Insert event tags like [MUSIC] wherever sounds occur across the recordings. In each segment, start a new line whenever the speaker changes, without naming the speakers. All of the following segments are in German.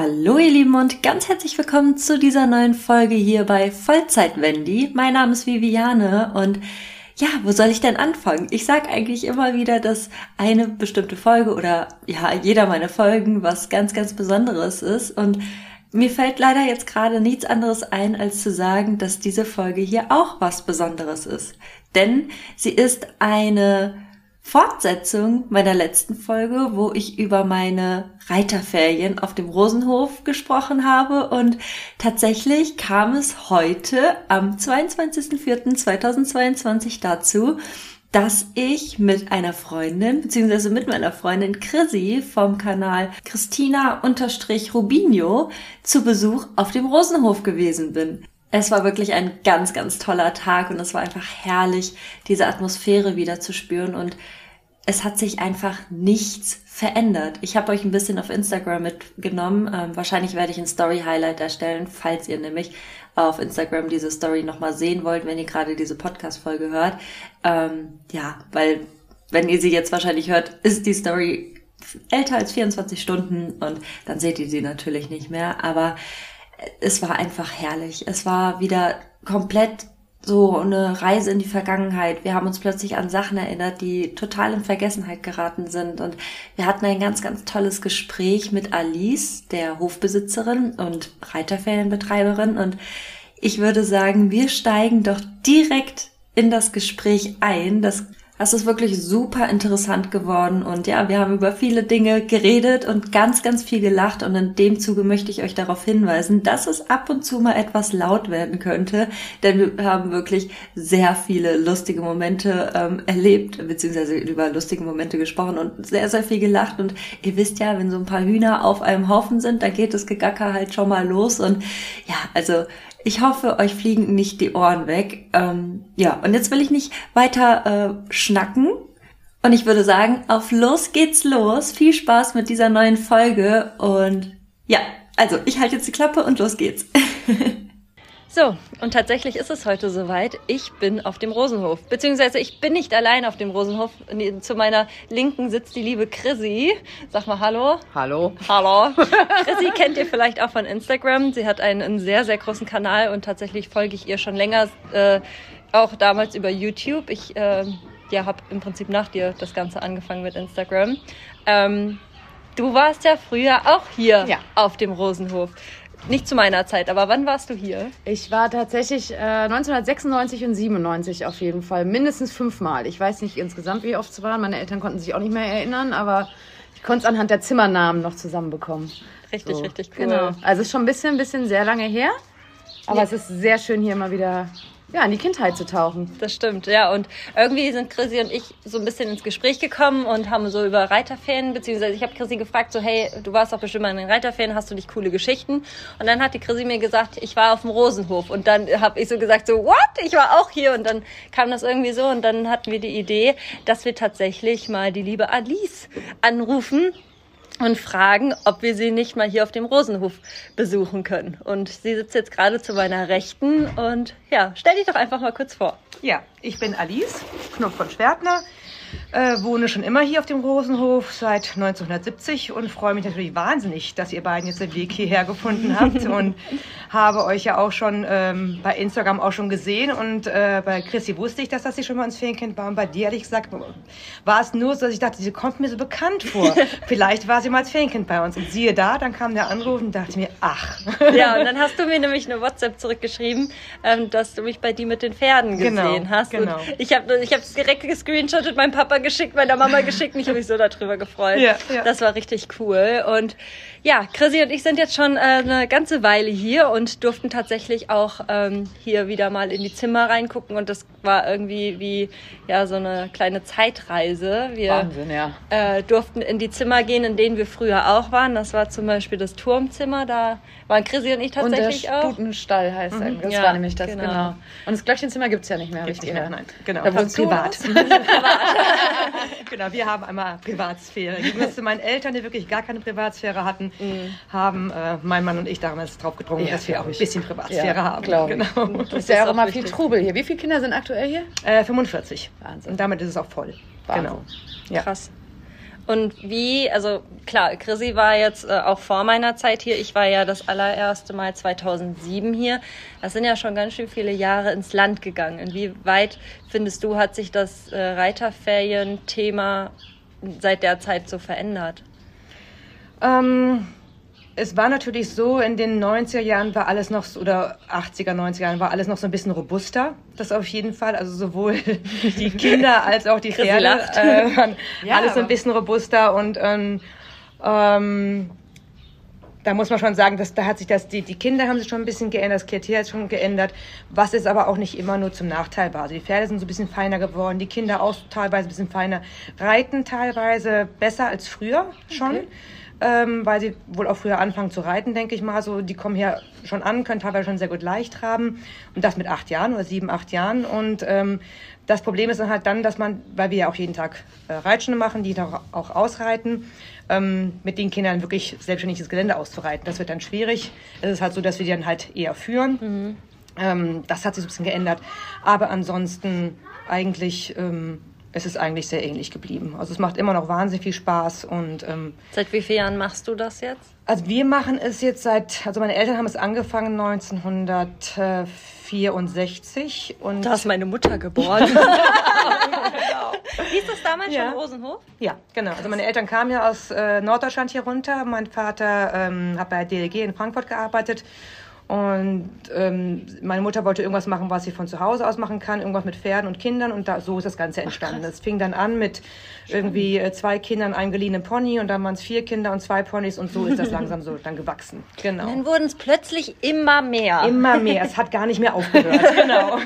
Hallo ihr Lieben und ganz herzlich willkommen zu dieser neuen Folge hier bei Vollzeit Wendy. Mein Name ist Viviane und ja, wo soll ich denn anfangen? Ich sag eigentlich immer wieder, dass eine bestimmte Folge oder ja, jeder meiner Folgen was ganz, ganz Besonderes ist und mir fällt leider jetzt gerade nichts anderes ein, als zu sagen, dass diese Folge hier auch was Besonderes ist. Denn sie ist eine Fortsetzung meiner letzten Folge, wo ich über meine Reiterferien auf dem Rosenhof gesprochen habe und tatsächlich kam es heute am 22.04.2022 dazu, dass ich mit einer Freundin, beziehungsweise mit meiner Freundin Chrissy vom Kanal Christina-Rubinho zu Besuch auf dem Rosenhof gewesen bin. Es war wirklich ein ganz, ganz toller Tag und es war einfach herrlich, diese Atmosphäre wieder zu spüren und es hat sich einfach nichts verändert. Ich habe euch ein bisschen auf Instagram mitgenommen. Ähm, wahrscheinlich werde ich ein Story-Highlight erstellen, falls ihr nämlich auf Instagram diese Story nochmal sehen wollt, wenn ihr gerade diese Podcast-Folge hört. Ähm, ja, weil wenn ihr sie jetzt wahrscheinlich hört, ist die Story älter als 24 Stunden und dann seht ihr sie natürlich nicht mehr. Aber es war einfach herrlich. Es war wieder komplett so eine Reise in die Vergangenheit. Wir haben uns plötzlich an Sachen erinnert, die total in Vergessenheit geraten sind. Und wir hatten ein ganz, ganz tolles Gespräch mit Alice, der Hofbesitzerin und Reiterferienbetreiberin. Und ich würde sagen, wir steigen doch direkt in das Gespräch ein. Das es ist wirklich super interessant geworden und ja, wir haben über viele Dinge geredet und ganz, ganz viel gelacht und in dem Zuge möchte ich euch darauf hinweisen, dass es ab und zu mal etwas laut werden könnte, denn wir haben wirklich sehr viele lustige Momente ähm, erlebt, beziehungsweise über lustige Momente gesprochen und sehr, sehr viel gelacht und ihr wisst ja, wenn so ein paar Hühner auf einem Haufen sind, dann geht das Gegacker halt schon mal los und ja, also ich hoffe, euch fliegen nicht die Ohren weg. Ähm, ja, und jetzt will ich nicht weiter äh, schnacken. Und ich würde sagen, auf los geht's los. Viel Spaß mit dieser neuen Folge. Und ja, also ich halte jetzt die Klappe und los geht's. [LAUGHS] So, und tatsächlich ist es heute soweit. Ich bin auf dem Rosenhof. Beziehungsweise ich bin nicht allein auf dem Rosenhof. Zu meiner Linken sitzt die liebe Chrissy. Sag mal Hallo.
Hallo.
Hallo. [LAUGHS] Chrissy kennt ihr vielleicht auch von Instagram. Sie hat einen, einen sehr, sehr großen Kanal und tatsächlich folge ich ihr schon länger, äh, auch damals über YouTube. Ich äh, ja, habe im Prinzip nach dir das Ganze angefangen mit Instagram. Ähm, du warst ja früher auch hier ja. auf dem Rosenhof. Nicht zu meiner Zeit, aber wann warst du hier?
Ich war tatsächlich äh, 1996 und 97 auf jeden Fall. Mindestens fünfmal. Ich weiß nicht insgesamt, wie oft es waren. Meine Eltern konnten sich auch nicht mehr erinnern, aber ich konnte es anhand der Zimmernamen noch zusammenbekommen.
Richtig, so. richtig cool.
Genau. Also es ist schon ein bisschen, ein bisschen sehr lange her. Aber ja. es ist sehr schön, hier mal wieder ja, in die Kindheit zu tauchen.
Das stimmt, ja. Und irgendwie sind Chrissy und ich so ein bisschen ins Gespräch gekommen und haben so über Reiterferien, beziehungsweise ich habe Chrissy gefragt, so, hey, du warst doch bestimmt mal in den Reiterferien, hast du nicht coole Geschichten? Und dann hat die Chrissy mir gesagt, ich war auf dem Rosenhof. Und dann habe ich so gesagt, so, what? Ich war auch hier. Und dann kam das irgendwie so und dann hatten wir die Idee, dass wir tatsächlich mal die liebe Alice anrufen und fragen, ob wir sie nicht mal hier auf dem Rosenhof besuchen können. Und sie sitzt jetzt gerade zu meiner Rechten und ja, stell dich doch einfach mal kurz vor.
Ja, ich bin Alice Knopf von Schwertner, äh, wohne schon immer hier auf dem Rosenhof seit 1970 und freue mich natürlich wahnsinnig, dass ihr beiden jetzt den Weg hierher gefunden habt [LAUGHS] und habe euch ja auch schon ähm, bei Instagram auch schon gesehen und äh, bei Chrissy wusste ich, dass das sie schon mal ins Ferienkind war und bei dir ehrlich gesagt war es nur so, dass ich dachte, sie kommt mir so bekannt vor. [LAUGHS] Vielleicht war sie mal als Ferienkind bei uns und siehe da, dann kam der Anruf und dachte mir, ach.
Ja, und dann hast du mir nämlich eine WhatsApp zurückgeschrieben, ähm, dass du mich bei dir mit den Pferden gesehen genau, hast. Genau. Und ich habe ich es direkt gescreenshottet, meinem Papa geschickt, meiner Mama geschickt und ich habe mich so darüber gefreut. Ja, ja. Das war richtig cool und ja, Chrissy und ich sind jetzt schon äh, eine ganze Weile hier und durften tatsächlich auch ähm, hier wieder mal in die Zimmer reingucken und das war irgendwie wie ja so eine kleine Zeitreise. Wir
Wahnsinn, ja.
äh, durften in die Zimmer gehen, in denen wir früher auch waren. Das war zum Beispiel das Turmzimmer, da waren Chrissy und ich tatsächlich
und der
auch.
Stutenstall heißt mhm. das ja, war nämlich das, genau. genau. Und das Glöckchenzimmer gibt es ja nicht mehr,
gibt's
richtig?
Nicht mehr, nein, genau. Da
das privat. [LAUGHS] [LAUGHS]
genau, wir haben einmal Privatsphäre. Gegenüber zu meinen Eltern, die wirklich gar keine Privatsphäre hatten, mhm. haben äh, mein Mann und ich damals drauf gedrungen, ja, dass wir auch ein bisschen Privatsphäre ja, haben.
Genau. Das ist ja auch immer viel Trubel hier. Wie viele Kinder sind aktuell hier?
Äh, 45. Wahnsinn. Und damit ist es auch voll.
Wahnsinn. Genau. Ja. Krass. Und wie, also klar, Chrissy war jetzt äh, auch vor meiner Zeit hier. Ich war ja das allererste Mal 2007 hier. Das sind ja schon ganz schön viele Jahre ins Land gegangen. Inwieweit findest du, hat sich das äh, Reiterferien-Thema seit der Zeit so verändert?
Ähm, es war natürlich so, in den 90er Jahren war alles noch, oder 80er, 90er Jahren war alles noch so ein bisschen robuster. Das auf jeden Fall. Also sowohl [LAUGHS] die Kinder als auch die Pferde äh, waren [LAUGHS] ja, alles so ein bisschen robuster und ähm, ähm, da muss man schon sagen, dass da hat sich das, die, die Kinder haben sich schon ein bisschen geändert, das Klientel hat schon geändert, was ist aber auch nicht immer nur zum Nachteil war. Also die Pferde sind so ein bisschen feiner geworden, die Kinder auch teilweise ein bisschen feiner, reiten teilweise besser als früher schon. Okay ähm, weil sie wohl auch früher anfangen zu reiten, denke ich mal. So, die kommen hier schon an, können teilweise schon sehr gut leicht haben und das mit acht Jahren oder sieben, acht Jahren. Und ähm, das Problem ist dann halt dann, dass man, weil wir ja auch jeden Tag äh, Reitstunde machen, die auch, auch ausreiten, ähm, mit den Kindern wirklich selbstständig das Gelände auszureiten. Das wird dann schwierig. Es ist halt so, dass wir die dann halt eher führen. Mhm. Ähm, das hat sich so ein bisschen geändert. Aber ansonsten eigentlich ähm, es ist eigentlich sehr ähnlich geblieben. Also es macht immer noch wahnsinnig viel Spaß und ähm,
seit wie vielen Jahren machst du das jetzt?
Also wir machen es jetzt seit, also meine Eltern haben es angefangen 1964 und
da ist meine Mutter geboren. [LAUGHS] genau. Hieß das damals ja. schon Rosenhof?
Ja, genau. Also meine Eltern kamen ja aus äh, Norddeutschland hier runter. Mein Vater ähm, hat bei DLG in Frankfurt gearbeitet und ähm, meine Mutter wollte irgendwas machen, was sie von zu Hause aus machen kann, irgendwas mit Pferden und Kindern. Und da, so ist das Ganze entstanden. Es fing dann an mit irgendwie äh, zwei Kindern, einem geliehenen Pony und dann waren es vier Kinder und zwei Ponys und so ist das langsam so dann gewachsen.
Genau. Und dann wurden es plötzlich immer mehr.
Immer mehr. Es hat gar nicht mehr aufgehört. [LAUGHS] genau.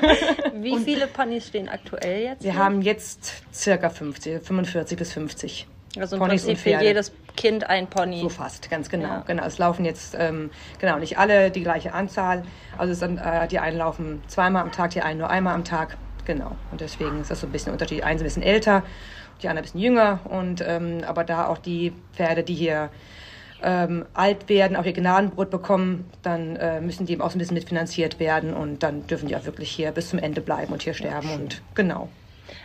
Wie und viele Ponys stehen aktuell jetzt?
Wir hier? haben jetzt circa 50, 45 bis 50.
Also im Ponys Prinzip für jedes Kind ein Pony.
So fast, ganz genau. Ja. Genau, es laufen jetzt ähm, genau nicht alle die gleiche Anzahl. Also es sind, äh, die einen laufen zweimal am Tag, die einen nur einmal am Tag. Genau. Und deswegen ist das so ein bisschen Unterschied. Eins ein bisschen älter, die anderen ein bisschen jünger. Und ähm, aber da auch die Pferde, die hier ähm, alt werden, auch ihr Gnadenbrot bekommen, dann äh, müssen die eben auch so ein bisschen mitfinanziert werden und dann dürfen die auch wirklich hier bis zum Ende bleiben und hier sterben. Ja, und genau.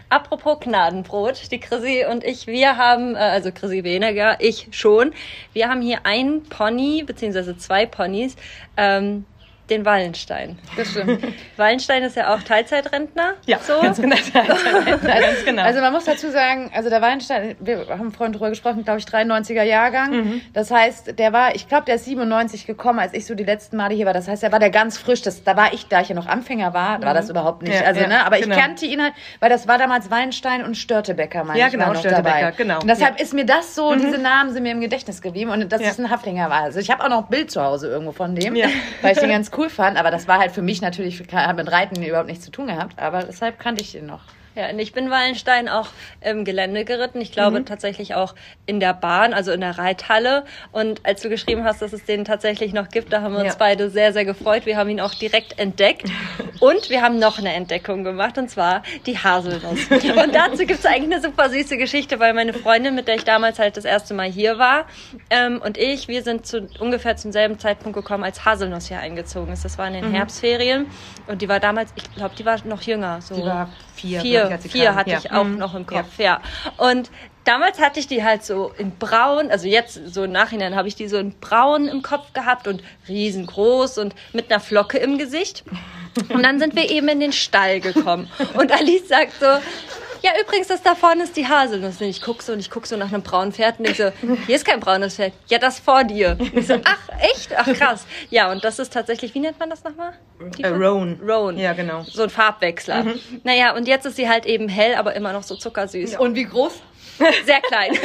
Apropos Gnadenbrot, die Chrissy und ich, wir haben, äh, also Chrissy weniger, ich schon, wir haben hier ein Pony, beziehungsweise zwei Ponys, ähm, den Wallenstein.
Das stimmt. [LAUGHS]
Wallenstein ist ja auch Teilzeitrentner.
Ja, so. ganz genau.
ganz genau. Also man muss dazu sagen, also der Wallenstein, wir haben vorhin drüber gesprochen, glaube ich, 93er Jahrgang. Mhm. Das heißt, der war, ich glaube, der ist 97 gekommen, als ich so die letzten Male hier war. Das heißt, er war der ganz frisch. Das, da war ich, da ich ja noch Anfänger war, mhm. war das mhm. überhaupt nicht. Ja, also, ja, ne, aber genau. ich kannte ihn halt, weil das war damals Wallenstein und Störtebecker, meine
ja,
ich,
genau, noch Störtebecker, dabei. genau.
Und deshalb ja. ist mir das so, mhm. diese Namen sind mir im Gedächtnis geblieben und das ist ein Haflinger war. Also ich habe auch noch ein Bild zu Hause irgendwo von dem, weil ich den ganz cool fand. Aber das war halt für mich natürlich, hat mit Reiten überhaupt nichts zu tun gehabt. Aber deshalb kannte ich den noch.
Ja, und ich bin Wallenstein auch im Gelände geritten. Ich glaube mhm. tatsächlich auch in der Bahn, also in der Reithalle. Und als du geschrieben hast, dass es den tatsächlich noch gibt, da haben wir uns ja. beide sehr, sehr gefreut. Wir haben ihn auch direkt entdeckt. [LAUGHS] Und wir haben noch eine Entdeckung gemacht, und zwar die Haselnuss. [LAUGHS] Und dazu gibt es eigentlich eine super süße Geschichte, weil meine Freundin, mit der ich damals halt das erste Mal hier war, ähm, und ich, wir sind zu, ungefähr zum selben Zeitpunkt gekommen, als Haselnuss hier eingezogen ist. Das war in den mhm. Herbstferien. Und die war damals, ich glaube, die war noch jünger. So
die war vier.
Vier, ich, vier hatte ja. ich auch mhm. noch im Kopf, ja. ja. Und damals hatte ich die halt so in braun, also jetzt so im Nachhinein habe ich die so in braun im Kopf gehabt und riesengroß und mit einer Flocke im Gesicht. Und dann sind wir eben in den Stall gekommen. Und Alice sagt so, ja, übrigens, das da vorne ist die Haselnuss. Und ich gucke so und ich gucke so nach einem braunen Pferd und ich so, hier ist kein braunes Pferd. Ja, das vor dir. Und ich so, ach, echt? Ach, krass. Ja, und das ist tatsächlich, wie nennt man das nochmal?
Äh, Roan.
Roan.
Ja, genau.
So ein Farbwechsler. Mhm. Naja, und jetzt ist sie halt eben hell, aber immer noch so zuckersüß.
Ja. Und wie groß?
Sehr klein. [LAUGHS]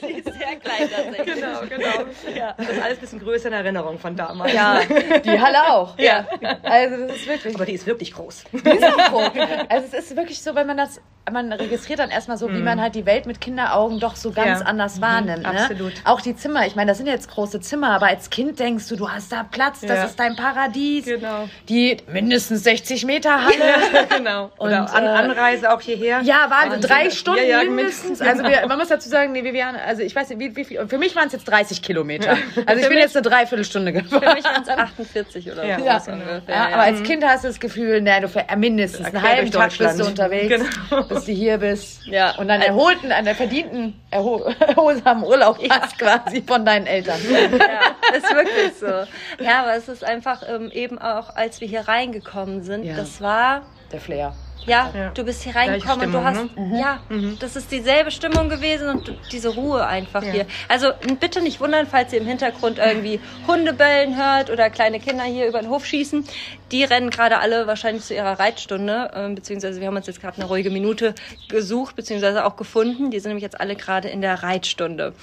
sie ist sehr klein tatsächlich.
Genau, genau. Ja. Das ist alles ein bisschen größer in Erinnerung von damals.
Ja, die Halle auch. Ja. Also das ist wirklich.
Aber die ist wirklich groß.
Die ist auch groß. [LAUGHS] Also es ist wirklich so, wenn man das man registriert dann erstmal so, mm. wie man halt die Welt mit Kinderaugen doch so ganz ja. anders mhm. wahrnimmt. Mhm, ne?
Absolut.
Auch die Zimmer, ich meine, das sind jetzt große Zimmer, aber als Kind denkst du, du hast da Platz, das ja. ist dein Paradies.
Genau.
Die mindestens 60 Meter Halle. [LAUGHS]
genau. Oder Und, An äh, Anreise auch hierher.
Ja, waren drei Stunden ja, mindestens. Also wir, man muss dazu sagen, nee, waren, also ich weiß nicht, wie, wie viel, für mich waren es jetzt 30 Kilometer. Also ich bin jetzt eine Dreiviertelstunde gefahren.
Für mich waren es 48 oder
ja. so ungefähr. Ja, aber als Kind hast du das Gefühl, naja, du mindestens einen halben Tag bist du unterwegs. Genau bis du hier bist.
Ja.
Und dann erholten, einen verdienten, erhol [LAUGHS] erholsamen Urlaub hast quasi von deinen Eltern.
Ja, ist wirklich so. Ja, aber es ist einfach ähm, eben auch, als wir hier reingekommen sind,
Ja.
das war
Der Flair.
Ja,
Ja.
du bist hier reingekommen und du
Stimmung,
hast,
ne?
ja, das ist dieselbe Stimmung gewesen und diese Ruhe einfach
Ja.
hier. Also bitte nicht wundern, falls ihr im Hintergrund irgendwie Hunde bellen hört oder kleine Kinder hier über den Hof schießen. Die rennen gerade alle wahrscheinlich zu ihrer Reitstunde, ähm, beziehungsweise wir haben uns jetzt gerade eine ruhige Minute gesucht, beziehungsweise auch gefunden. Die sind nämlich jetzt alle gerade in der Reitstunde.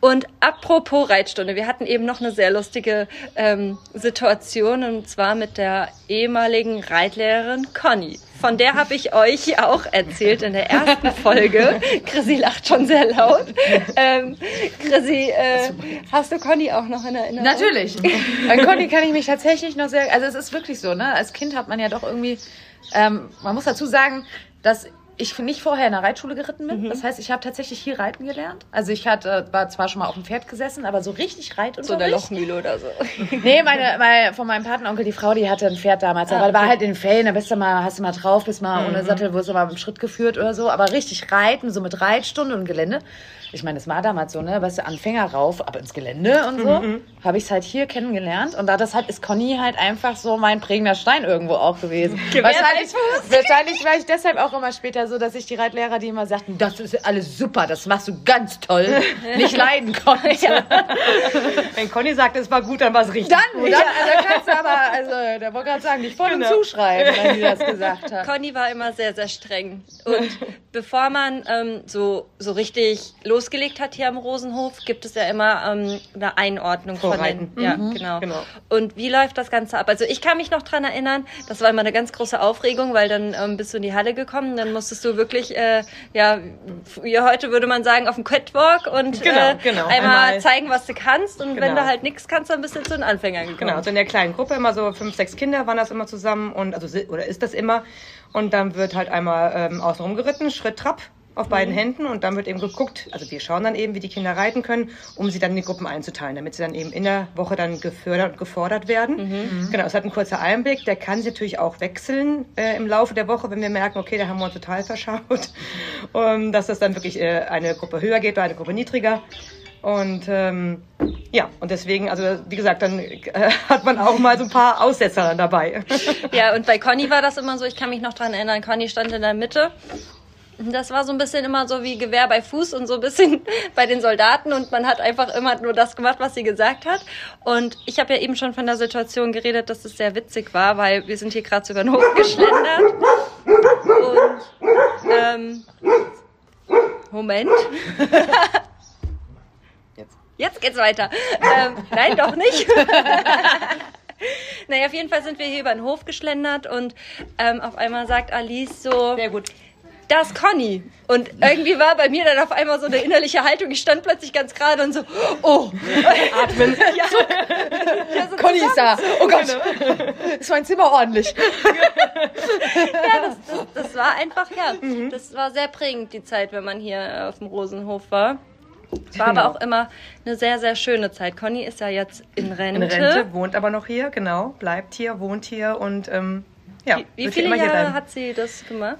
Und apropos Reitstunde, wir hatten eben noch eine sehr lustige ähm, Situation und zwar mit der ehemaligen Reitlehrerin Conny. Von der habe ich euch auch erzählt in der ersten Folge. Chrissy lacht schon sehr laut. Ähm, Chrissy, äh, hast du Conny auch noch in Erinnerung?
Natürlich. An Conny kann ich mich tatsächlich noch sehr, also es ist wirklich so, ne? Als Kind hat man ja doch irgendwie, ähm, man muss dazu sagen, dass ich nicht vorher in der Reitschule geritten bin. Das heißt, ich habe tatsächlich hier reiten gelernt. Also ich hatte, war zwar schon mal auf dem Pferd gesessen, aber so richtig Reitunterricht.
So der Lochmühle oder so. [LAUGHS]
Nee, meine, meine, von meinem Patenonkel, die Frau, die hatte ein Pferd damals. Aber war halt in den Ferien, da bist du mal, hast du mal drauf, bist mal ohne Sattel, wirst du mal im Schritt geführt oder so. Aber richtig reiten, so mit Reitstunde und Gelände. Ich meine, das war damals so, ne, weißt du, Anfänger rauf, aber ins Gelände und so. Habe ich es halt hier kennengelernt. Und da das halt ist Conny halt einfach so mein prägender Stein irgendwo auch gewesen. [LAUGHS] wahrscheinlich, wahrscheinlich war ich deshalb auch immer später so, dass ich die Reitlehrer, die immer sagten, das ist alles super, das machst du ganz toll, [LAUGHS] nicht leiden konnte. [LAUGHS]
Wenn Conny sagt, es war gut, dann war es richtig.
Dann, dann also kannst du aber, also, da wollte gerade sagen, nicht voll
Genau.
und zuschreiben, wenn die das gesagt hat.
Conny war immer sehr, sehr streng. Und bevor man ähm, so, so richtig losgelegt hat hier am Rosenhof, gibt es ja immer ähm, eine Einordnung
Vorreiten.
von den. Ja, genau.
Genau.
Und wie läuft das Ganze ab? Also ich kann mich noch dran erinnern, das war immer eine ganz große Aufregung, weil dann ähm, bist du in die Halle gekommen, dann musstest du wirklich, äh, ja, wie heute würde man sagen, auf dem Catwalk und
Genau,
äh,
genau.
einmal,
Einmal-
zeigen, was du kannst. Und wenn
Genau.
du halt nichts kannst, dann bist du zu den Anfängern gekommen.
Genau, also in der kleinen Gruppe immer so fünf, sechs Kinder waren das immer zusammen und also oder ist das immer und dann wird halt einmal ähm, außenrum geritten, Schritt Trab auf beiden Händen und dann wird eben geguckt, also wir schauen dann eben, wie die Kinder reiten können, um sie dann in die Gruppen einzuteilen, damit sie dann eben in der Woche dann gefördert und gefordert werden. Genau, es hat ein kurzer Einblick, der kann sich natürlich auch wechseln äh, im Laufe der Woche, wenn wir merken, okay, da haben wir uns total verschaut, um, [LAUGHS] dass das dann wirklich äh, eine Gruppe höher geht oder eine Gruppe niedriger. Und ähm, ja, und deswegen, also wie gesagt, dann äh, [LAUGHS] hat man auch mal so ein paar Aussetzer dann dabei.
Ja, und bei Conny war das immer so, ich kann mich noch dran erinnern, Conny stand in der Mitte. Das war so ein bisschen immer so wie Gewehr bei Fuß und so ein bisschen [LAUGHS] bei den Soldaten und man hat einfach immer nur das gemacht, was sie gesagt hat. Und ich habe ja eben schon von der Situation geredet, dass es sehr witzig war, weil wir sind hier gerade so über den [LAUGHS] Hof geschlendert. Und ähm, Moment. [LAUGHS]
Jetzt.
Jetzt geht's weiter. Ähm, nein, doch nicht. naja, auf jeden Fall sind wir hier über den Hof geschlendert und ähm, auf einmal sagt Alice so,
Sehr gut.
Da ist Conny. Und irgendwie war bei mir dann auf einmal so eine innerliche Haltung. Ich stand plötzlich ganz gerade und so, oh. [LAUGHS]
Atmen.
Ja. Ja, so [LAUGHS]
Conny ist da. Oh Gott. Ist mein Zimmer ordentlich. [LAUGHS]
das, das war einfach, ja, das war sehr prägend, die Zeit, wenn man hier äh, auf dem Rosenhof war. Es war
Genau.
aber auch immer eine sehr, sehr schöne Zeit. Conny ist ja jetzt in Rente.
In Rente, wohnt aber noch hier, genau, bleibt hier, wohnt hier und ähm, ja,
Wie, wie viele Jahre hat sie das gemacht?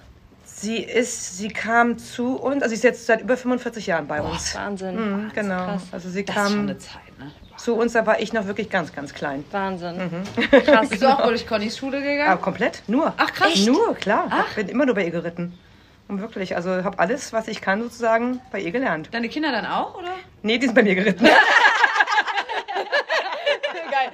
Sie ist, sie kam zu uns, also sie ist jetzt seit über 45 Jahren bei uns.
Wahnsinn.
Mhm, genau.
krass.
Also sie
Das ist schon
kam
eine Zeit, ne?
zu uns, da war ich noch wirklich ganz, ganz klein.
Wahnsinn. Krass.
Bist du auch wohl durch Connys Schule
Aber
gegangen?
komplett, nur.
Ach, krass. Echt?
Nur, klar. Ich bin immer nur bei ihr geritten. Und wirklich, also habe alles, was ich kann, sozusagen bei ihr gelernt.
Deine Kinder dann auch, oder?
Nee, die sind bei mir geritten. [LAUGHS]
Geil.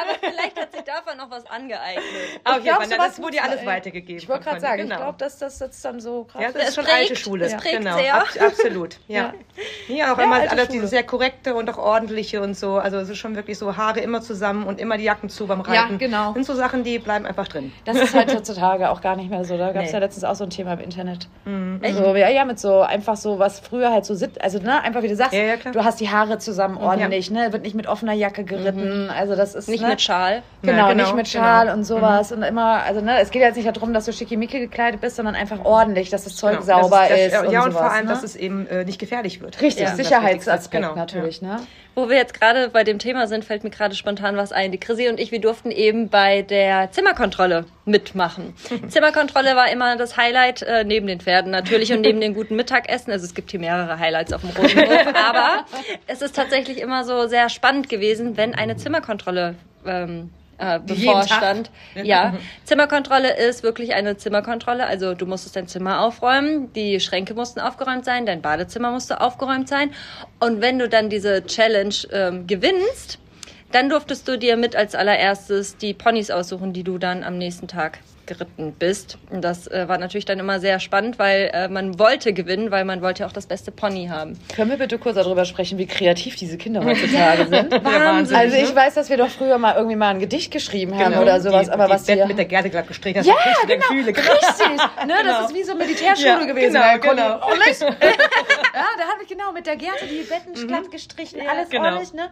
Aber vielleicht hat sich davon noch was angeeignet.
Jeden
glaubst
Fall,
du,
das wurde
muss-
alles weitergegeben.
Ich wollte gerade sagen, ich
genau.
glaube, dass das jetzt dann so krass
Ja, das
Es
ist schon
prägt,
alte Schule.
es prägt
genau,
sehr.
Ab, absolut. Ja. Ja, auch
Ja,
immer alles dieses sehr korrekte und auch ordentliche und so. Also es ist schon wirklich so Haare immer zusammen und immer die Jacken zu beim
Ja,
Reiten.
genau.
Das sind so Sachen, die bleiben einfach drin.
Das ist halt heutzutage auch gar nicht mehr so. Da gab es
Nee.
ja letztens auch so ein Thema im Internet. Also, ja, ja, mit so einfach so, was früher halt so sitzt. Also, ne, einfach wie du sagst,
Ja, ja,
du hast die Haare zusammen ordentlich, ne? Wird nicht mit offener Jacke geritten. Also, das ist
Nicht
ne?
mit Schal.
Genau,
Ja,
nicht nicht mit Schal und sowas. Und immer, also ne, es geht jetzt nicht darum, dass du schickimicki gekleidet bist, sondern einfach ordentlich, dass das Zeug
Genau.
sauber
das,
ist.
das,
und
ja, und
sowas,
vor allem,
ne?
dass es eben äh, nicht gefährlich wird.
Richtig,
ist das
Sicherheitsaspekt.
Genau,
natürlich, ne?
Wo wir jetzt gerade bei dem Thema sind, fällt mir gerade spontan was ein. Die Chrissy und ich, wir durften eben bei der Zimmerkontrolle mitmachen. [LAUGHS] Zimmerkontrolle war immer das Highlight, äh, neben den Pferden natürlich und neben den guten Mittagessen. Also es gibt hier mehrere Highlights auf dem Rosenhof, [LAUGHS] aber es ist tatsächlich immer so sehr spannend gewesen, wenn eine Zimmerkontrolle ähm, äh, bevorstand. Ja, Zimmerkontrolle ist wirklich eine Zimmerkontrolle. Also du musstest dein Zimmer aufräumen, die Schränke mussten aufgeräumt sein, dein Badezimmer musste aufgeräumt sein. Und wenn du dann diese Challenge ähm, gewinnst, dann durftest du dir mit als allererstes die Ponys aussuchen, die du dann am nächsten Tag geritten bist. Und das äh, war natürlich dann immer sehr spannend, weil äh, man wollte gewinnen, weil man wollte ja auch das beste Pony haben.
Können wir bitte kurz darüber sprechen, wie kreativ diese Kinder heutzutage sind? [LAUGHS]
Wahnsinn,
Also ich
ne?
weiß, dass wir doch früher mal irgendwie mal ein Gedicht geschrieben haben
Genau.
oder sowas,
die,
aber
die
was
Bett
wir...
mit der Gerte glatt gestrichen hast,
ja,
kriegst du
genau, richtig. Ne, [LAUGHS]
Genau.
Das ist wie so Militärschule
Ja,
gewesen.
genau, genau. [LAUGHS]
ordentlich- ja, da habe ich genau mit der Gerte die Betten glatt gestrichen, alles
genau.
ordentlich, ne?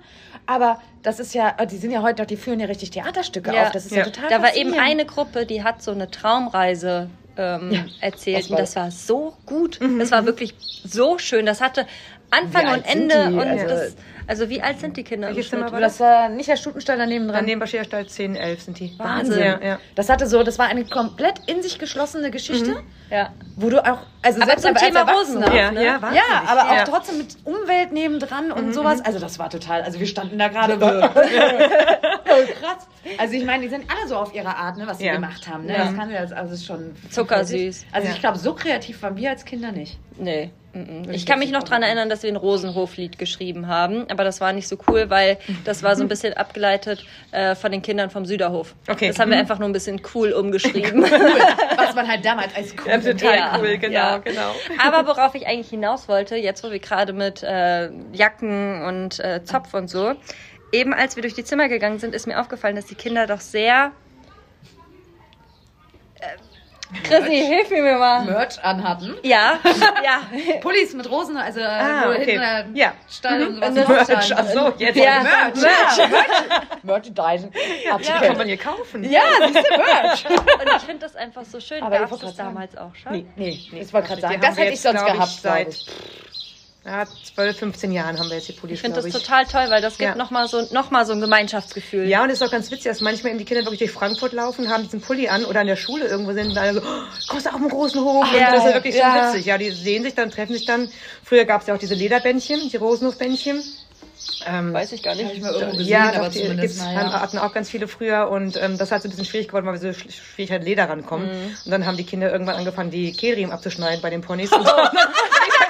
Aber das ist ja, die sind ja heute noch, die führen ja richtig Theaterstücke
Ja.
auf. Das ist ja,
Ja.
total
Da war eben eine Gruppe, die hat so eine Traumreise ähm, erzählt
das war-
und das war so gut. Das war wirklich so schön. Das hatte Anfang und Ende und
Also-
das, also wie alt sind die Kinder im
Welches
Schnitt?
Zimmer war
Das war nicht der Stutenstall daneben dran.
Daneben bei Scherstall 10, 11 sind die.
Wahnsinn.
Ja, ja.
Das hatte so, das war eine komplett in sich geschlossene Geschichte,
Ja.
wo du auch, also
Aber
selbst
zum
aber als
Thema Rosenhof,
Ja,
ne?
ja.
Ja, aber auch
ja.
trotzdem mit Umwelt nebendran und sowas. Also das war total, also wir standen da gerade [LAUGHS] krass. Also ich meine, die sind alle so auf ihre Art, ne, was sie
Ja.
gemacht haben. Ne?
Ja.
Das kann ja, also es ist schon
Zuckersüß.
Also
Ja.
ich glaube, so kreativ waren wir als Kinder nicht.
Nee. mhm.
ich
Ich kann mich noch
sagen.
erinnern, dass wir ein Rosenhoflied geschrieben haben, aber das war nicht so cool, weil das war so ein [LAUGHS] bisschen abgeleitet äh, von den Kindern vom Süderhof.
Okay.
Das haben wir einfach nur ein bisschen cool umgeschrieben. [LAUGHS]
Was man halt damals als [LAUGHS] cool
Ja, total
Ja,
cool, genau,
ja.
genau.
Aber worauf ich eigentlich hinaus wollte, jetzt wo wir gerade mit äh, Jacken und äh, Zopf und so, eben als wir durch die Zimmer gegangen sind, ist mir aufgefallen, dass die Kinder doch sehr... Äh, Chrissy, hilf mir mal.
Merch anhatten.
Ja, [LAUGHS] ja.
Pullis mit Rosen, also
Ah,
wo
okay.
hinten der
Ja.
Stall und sowas
Und das-
drauf
Merch,
stand.
ach so, jetzt.
Ja.
Merch, Merch, Merch. Merchandising.
Die kann man hier kaufen.
Ja, siehst du, Merch. [LAUGHS]
Und ich finde das einfach so schön.
Aber ich
Gab
wollte
es das
grad sagen.
damals auch schon?
Nee.
Nee, ich wollte gerade
Die
sagen, das hätte ich sonst
glaub ich,
gehabt,
seit-. Ja, 12, 15 Jahren haben wir jetzt die Pullis,
Ich finde das total toll, weil das gibt
Ja.
nochmal so, noch mal so ein Gemeinschaftsgefühl.
Ja, und es ist auch ganz witzig, dass manchmal eben die Kinder wirklich durch Frankfurt laufen, haben diesen Pulli an oder an der Schule irgendwo sind und dann so, oh, kommst du auf dem großen Hof?
Ja.
und das ist ja wirklich
Ja.
schon witzig. Ja, die sehen sich dann, treffen sich dann. Früher gab es ja auch diese Lederbändchen, die Rosenhofbändchen. Ähm,
Weiß ich gar nicht.
Habe ich mal irgendwo gesehen,
ja,
aber
doch, die
zumindest
gibt's,
mal, ja.
hatten auch ganz viele früher und ähm, das hat so ein bisschen schwierig geworden, weil wir so sch- schwierig an Leder rankommen.
Mhm.
Und dann haben die Kinder irgendwann angefangen, die Kehrriemen abzuschneiden bei den Ponys. [LAUGHS] Und dann [LAUGHS]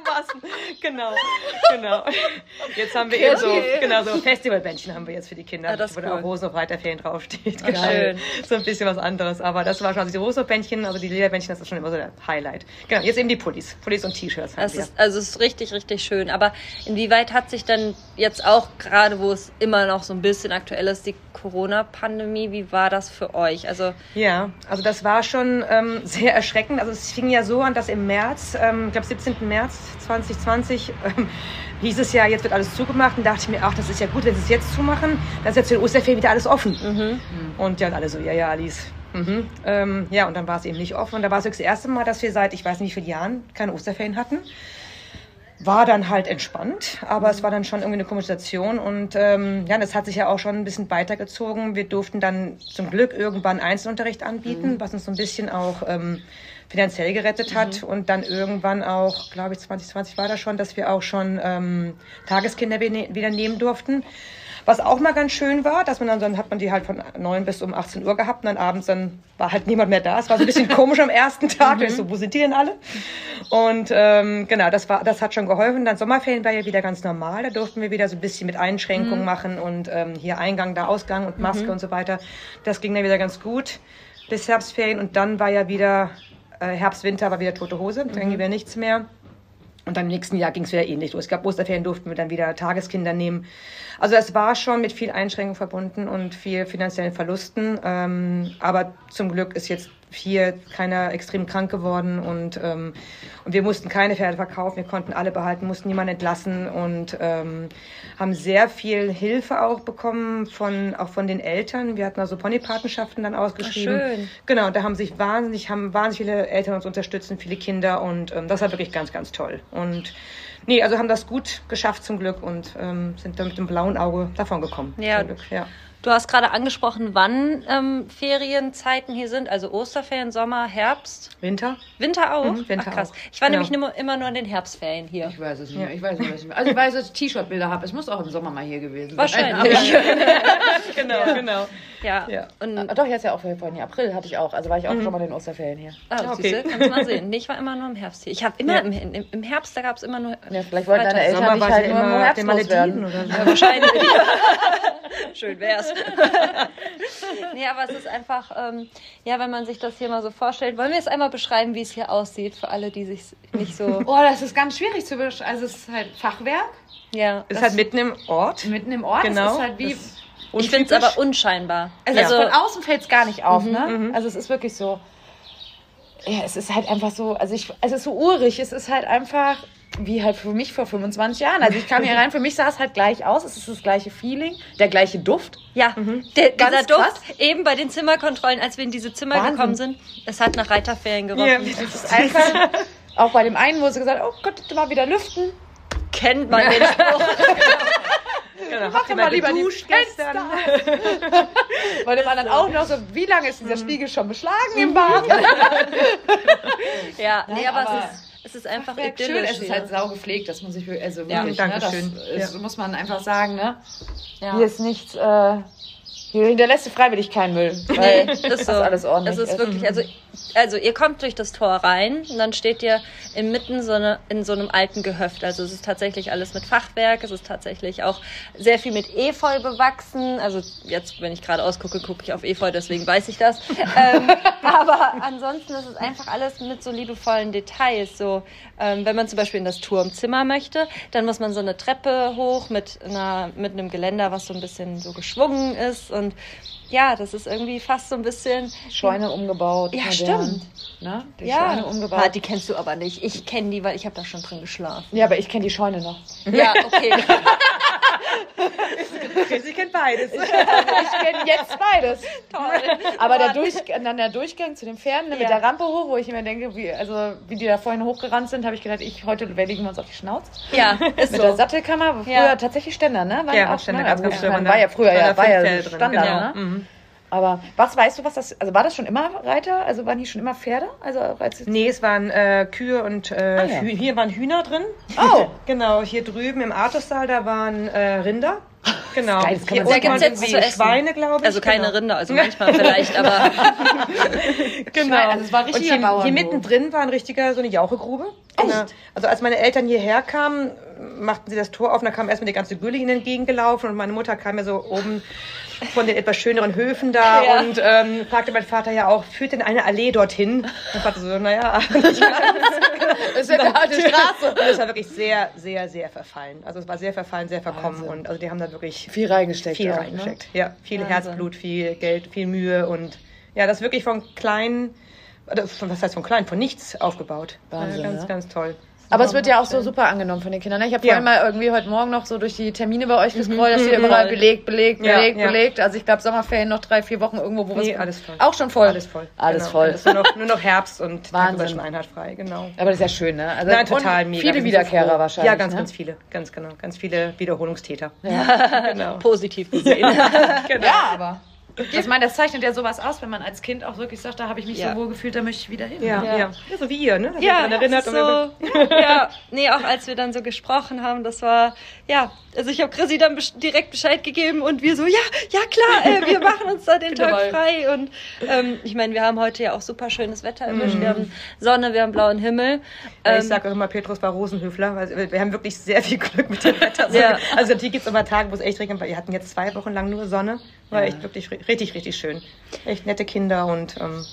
rauszumachen. Genau, genau. Jetzt haben wir eben so, genau, so Festivalbändchen haben wir jetzt für die Kinder,
Ah, das
wo
cool.
da auch Rosenhof Reiterferien draufsteht.
Ah, schön.
So ein bisschen was anderes. Aber das war schon, also die Rosenhof-Bändchen, also die Lederbändchen, das ist schon immer so der Highlight. Genau, jetzt eben die Pullis. Pullis und T-Shirts
also es ist richtig, richtig schön. Aber inwieweit hat sich dann jetzt auch gerade, wo es immer noch so ein bisschen aktuell ist, die Corona-Pandemie, wie war das für euch? Also
Ja, also das war schon ähm, sehr erschreckend. Also es fing ja so an, dass im März, ähm, ich glaube 17. März 2020, ähm, hieß es ja, jetzt wird alles zugemacht. Und dachte ich mir, ach, das ist ja gut, wenn sie es jetzt zumachen, dann ist jetzt für den Osterferien wieder alles offen. Und ja, und alle so, ja, ja, Alice. Mhm. Ähm, ja, und dann war es eben nicht offen. Und da war es das erste Mal, dass wir seit, ich weiß nicht wie vielen Jahren, keine Osterferien hatten. War dann halt entspannt, aber es war dann schon irgendwie eine Kommunikation und ähm, ja, das hat sich ja auch schon ein bisschen weitergezogen. Wir durften dann zum Glück irgendwann Einzelunterricht anbieten, was uns so ein bisschen auch ähm, finanziell gerettet hat und dann irgendwann auch, glaube ich, 2020 war das schon, dass wir auch schon ähm, Tageskinder wieder nehmen durften. Was auch mal ganz schön war, dass man dann, dann hat man die halt von 9 bis um 18 Uhr gehabt und dann abends dann war halt niemand mehr da. Es war so ein bisschen [LAUGHS] komisch am ersten Tag. Da ist so, wo sind die denn alle? Und ähm, genau, das war, das hat schon geholfen. Dann Sommerferien war ja wieder ganz normal. Da durften wir wieder so ein bisschen mit Einschränkungen machen und ähm, hier Eingang, da Ausgang und Maske und so weiter. Das ging dann wieder ganz gut bis Herbstferien und dann war ja wieder Herbst, Winter war wieder tote Hose. Dann ging wieder nichts mehr. Und dann im nächsten Jahr ging es wieder ähnlich los. Ich glaube, Osterferien durften wir dann wieder Tageskinder nehmen. Also es war schon mit viel Einschränkung verbunden und viel finanziellen Verlusten. Ähm, aber zum Glück ist jetzt hier keiner extrem krank geworden und, ähm, und wir mussten keine Pferde verkaufen, wir konnten alle behalten, mussten niemanden entlassen und ähm, haben sehr viel Hilfe auch bekommen von auch von den Eltern. Wir hatten also Ponypatenschaften dann ausgeschrieben.
Ach, schön.
Genau, da haben sich wahnsinnig, haben wahnsinnig viele Eltern uns unterstützt, viele Kinder und ähm, das war wirklich ganz, ganz toll. Und nee, also haben das gut geschafft zum Glück und ähm, sind dann mit dem blauen Auge davon gekommen.
Ja.
Zum Glück, ja.
Du hast gerade angesprochen, wann ähm, Ferienzeiten hier sind, also Osterferien, Sommer, Herbst,
Winter?
Winter auch.
Mhm, Winter
Ach, krass.
auch.
Ich war
Genau.
nämlich immer, immer nur in den Herbstferien hier.
Ich weiß es nicht mehr. Ich weiß es nicht mehr. Also ich weiß, dass ich T-Shirt-Bilder habe. Es muss auch im Sommer mal hier gewesen sein.
Wahrscheinlich. [LAUGHS]
Genau, genau.
Ja.
Ja.
Und
Aber, doch, jetzt ja auch vorhin. April hatte ich auch. Also war ich auch schon mal in den Osterferien hier.
ah,
Okay.
siehste, kannst du mal sehen. Nee, ich war immer nur im Herbst hier. Ich habe immer
Ja.
im, im, im Herbst, da gab es immer nur.
Ja, vielleicht wollten deine. Eltern
Sommer
dich
war
halt immer nur
immer
herbstlos werden.
oder so.
Ja, wahrscheinlich. [LAUGHS] Schön wär's. [LAUGHS] nee, aber es ist einfach, ähm, ja, wenn man sich das hier mal so vorstellt, wollen wir es einmal beschreiben, wie es hier aussieht, für alle, die sich nicht so.
Oh, das ist ganz schwierig zu beschreiben. Also es ist halt Fachwerk
Ja.
Ist halt mitten im Ort.
mitten im Ort.
Genau.
Es ist halt wie...
Ich finde es aber unscheinbar.
Also,
Also,
von außen fällt es gar nicht auf, ne? Also es ist wirklich so. Ja, es ist halt einfach so, also ich, es ist so urig, es ist halt einfach wie halt für mich vor 25 Jahren. Also ich kam hier rein, für mich sah es halt gleich aus, es ist das gleiche Feeling, der gleiche Duft.
ja, der,
Ganz
dieser Duft, eben bei den Zimmerkontrollen, als wir in diese Zimmer
Wahnsinn.
gekommen sind, es hat nach Reiterferien gerochen.
Ja.
Es ist einfach, auch bei dem einen, wo sie gesagt hat, oh Gott, mal wieder lüften.
Kennt man den Spruch. [LAUGHS]
Genau,
Mach doch mal lieber die
geduscht
Fenster.
gestern?
Bei dem anderen auch noch so, wie lange ist dieser Spiegel schon beschlagen im Bad? [LAUGHS]
Ja, nee, aber,
aber-
es, ist, es ist einfach
Schön,
idyllisch.
es ist halt sau gepflegt, das muss ich wirklich, also
Ja,
wirklich,
danke
ne, das
schön.
ist,
Ja.
muss man einfach sagen, ne?
ja.
Hier ist nichts, äh, hier hinterlässt du freiwillig keinen Müll.
Nee,
Weil
ist
das
so.
alles ordentlich
ist
ist.
wirklich, also, also ihr kommt durch das Tor rein und dann steht ihr inmitten so eine, in so einem alten Gehöft. Also es ist tatsächlich alles mit Fachwerk, es ist tatsächlich auch sehr viel mit Efeu bewachsen. Also jetzt, wenn ich gerade ausgucke, gucke ich auf Efeu, deswegen weiß ich das. [LAUGHS] ähm, aber ansonsten ist es einfach alles mit so liebevollen Details. So, ähm, wenn man zum Beispiel in das Turmzimmer möchte, dann muss man so eine Treppe hoch mit einer, mit einem Geländer, was so ein bisschen so geschwungen ist und ja, das ist irgendwie fast so ein bisschen
Scheune umgebaut.
Ja,
modern,
stimmt.
Ne? Die
ja,
Scheune umgebaut.
Ah, die kennst du aber nicht. Ich kenne die, weil ich habe da schon drin geschlafen.
ja, aber ich kenne die Scheune noch.
Ja, okay. [LAUGHS] [LAUGHS]
Sie kennt beides.
Ich kenne jetzt beides.
Toll.
Aber der, Durch, dann der Durchgang zu den Pferden ne, mit
Ja.
der Rampe hoch, wo ich mir denke, wie, also, wie die da vorhin hochgerannt sind, habe ich gedacht, ich, heute legen wir uns auf die Schnauze.
Ja, ist
Mit
so.
der Sattelkammer, früher
Ja.
tatsächlich Ständer, ne? Waren
Ja,
auch,
Ständer, ganz, ganz waren
war ja früher, ja, war ja
drin,
Standard,
genau.
ne?
Mhm.
Aber was weißt du, was das, also war das schon immer Reiter? Also waren die schon immer Pferde? Also als
Nee, es waren äh, Kühe und äh,
Ah, ja.
Hier waren Hühner drin.
Oh. [LAUGHS]
genau, hier drüben im Artussaal, da waren äh, Rinder. Genau.
geil, das kann
hier
man
unten
Da gibt's
waren
jetzt
irgendwie
zu essen.
Schweine, glaube ich.
Also keine
genau.
Rinder, also manchmal vielleicht, aber [LAUGHS]
Genau.
Also es war ein
und
richtiger
hier, hier mittendrin war ein richtiger, so eine Jauchegrube. Genau. Also als meine Eltern hierher kamen, machten sie das Tor auf und da kam erstmal die ganze Gülle ihnen entgegengelaufen und meine Mutter kam ja so oben von den etwas schöneren Höfen da
Ja.
und ähm, fragte mein Vater ja auch, führt denn eine Allee dorhin? Mein Vater so, naja, [LAUGHS] [LAUGHS]
Das ist ja eine alte Straße.
Und es war wirklich sehr, sehr, sehr verfallen. Also es war sehr verfallen, sehr verkommen
Wahnsinn.
und also die haben da wirklich
Viel reingesteckt.
viel
auch,
reingesteckt. Ja, viel
Wahnsinn.
Herzblut, viel Geld, viel Mühe und ja, das wirklich von klein, oder von, was heißt von klein, von nichts aufgebaut.
Wahnsinn,
ja, ganz,
ne?
ganz toll.
Aber es wird ja auch so super angenommen von den Kindern. ne? Ich habe
Ja.
vorhin mal irgendwie heute Morgen noch so durch die Termine bei euch gescrollt, da steht überall belegt, belegt, belegt, belegt. Also ich glaube Sommerferien noch drei, vier Wochen irgendwo, wo
Nee,
es
alles voll.
auch schon voll.
Alles voll.
Alles
genau.
voll.
Nur noch, nur noch Herbst und [LAUGHS]
Wahnsinn.
schon einheitfrei, genau.
Aber das ist ja schön, ne? Also
Nein, total mega.
Viele Wiederkehrer wahrscheinlich.
Ja, ganz,
ne?
ganz viele. Ganz genau. Ganz viele Wiederholungstäter. [LAUGHS] genau.
positiv gesehen. [LAUGHS]
genau.
Ja, aber. Ich meine, das zeichnet ja sowas aus, wenn man als Kind auch wirklich sagt, da habe ich mich
Ja.
so wohl gefühlt, da möchte ich wieder hin.
Ja,
Ja.
ja. ja. so wie ihr, ne? Dass
Ja,
erinnert.
so, [LAUGHS] ja, nee, auch als wir dann so gesprochen haben, das war, ja, also ich habe Chrissy dann direkt Bescheid gegeben und wir so, ja, ja klar, äh, wir [LAUGHS] machen uns da den Tag
Dabei.
frei und ähm, ich meine, wir haben heute ja auch super schönes Wetter erwischt, wir haben Sonne, wir haben blauen Himmel.
Ja,
Ähm,
ich sage auch immer, Petrus war Rosenhöfler, weil wir- haben wirklich sehr viel Glück mit dem Wetter.
Ja.
Also natürlich gibt es immer Tage, wo es echt regnet, weil wir hatten jetzt zwei Wochen lang nur Sonne. War echt wirklich richtig, richtig schön. Echt nette Kinder und ähm,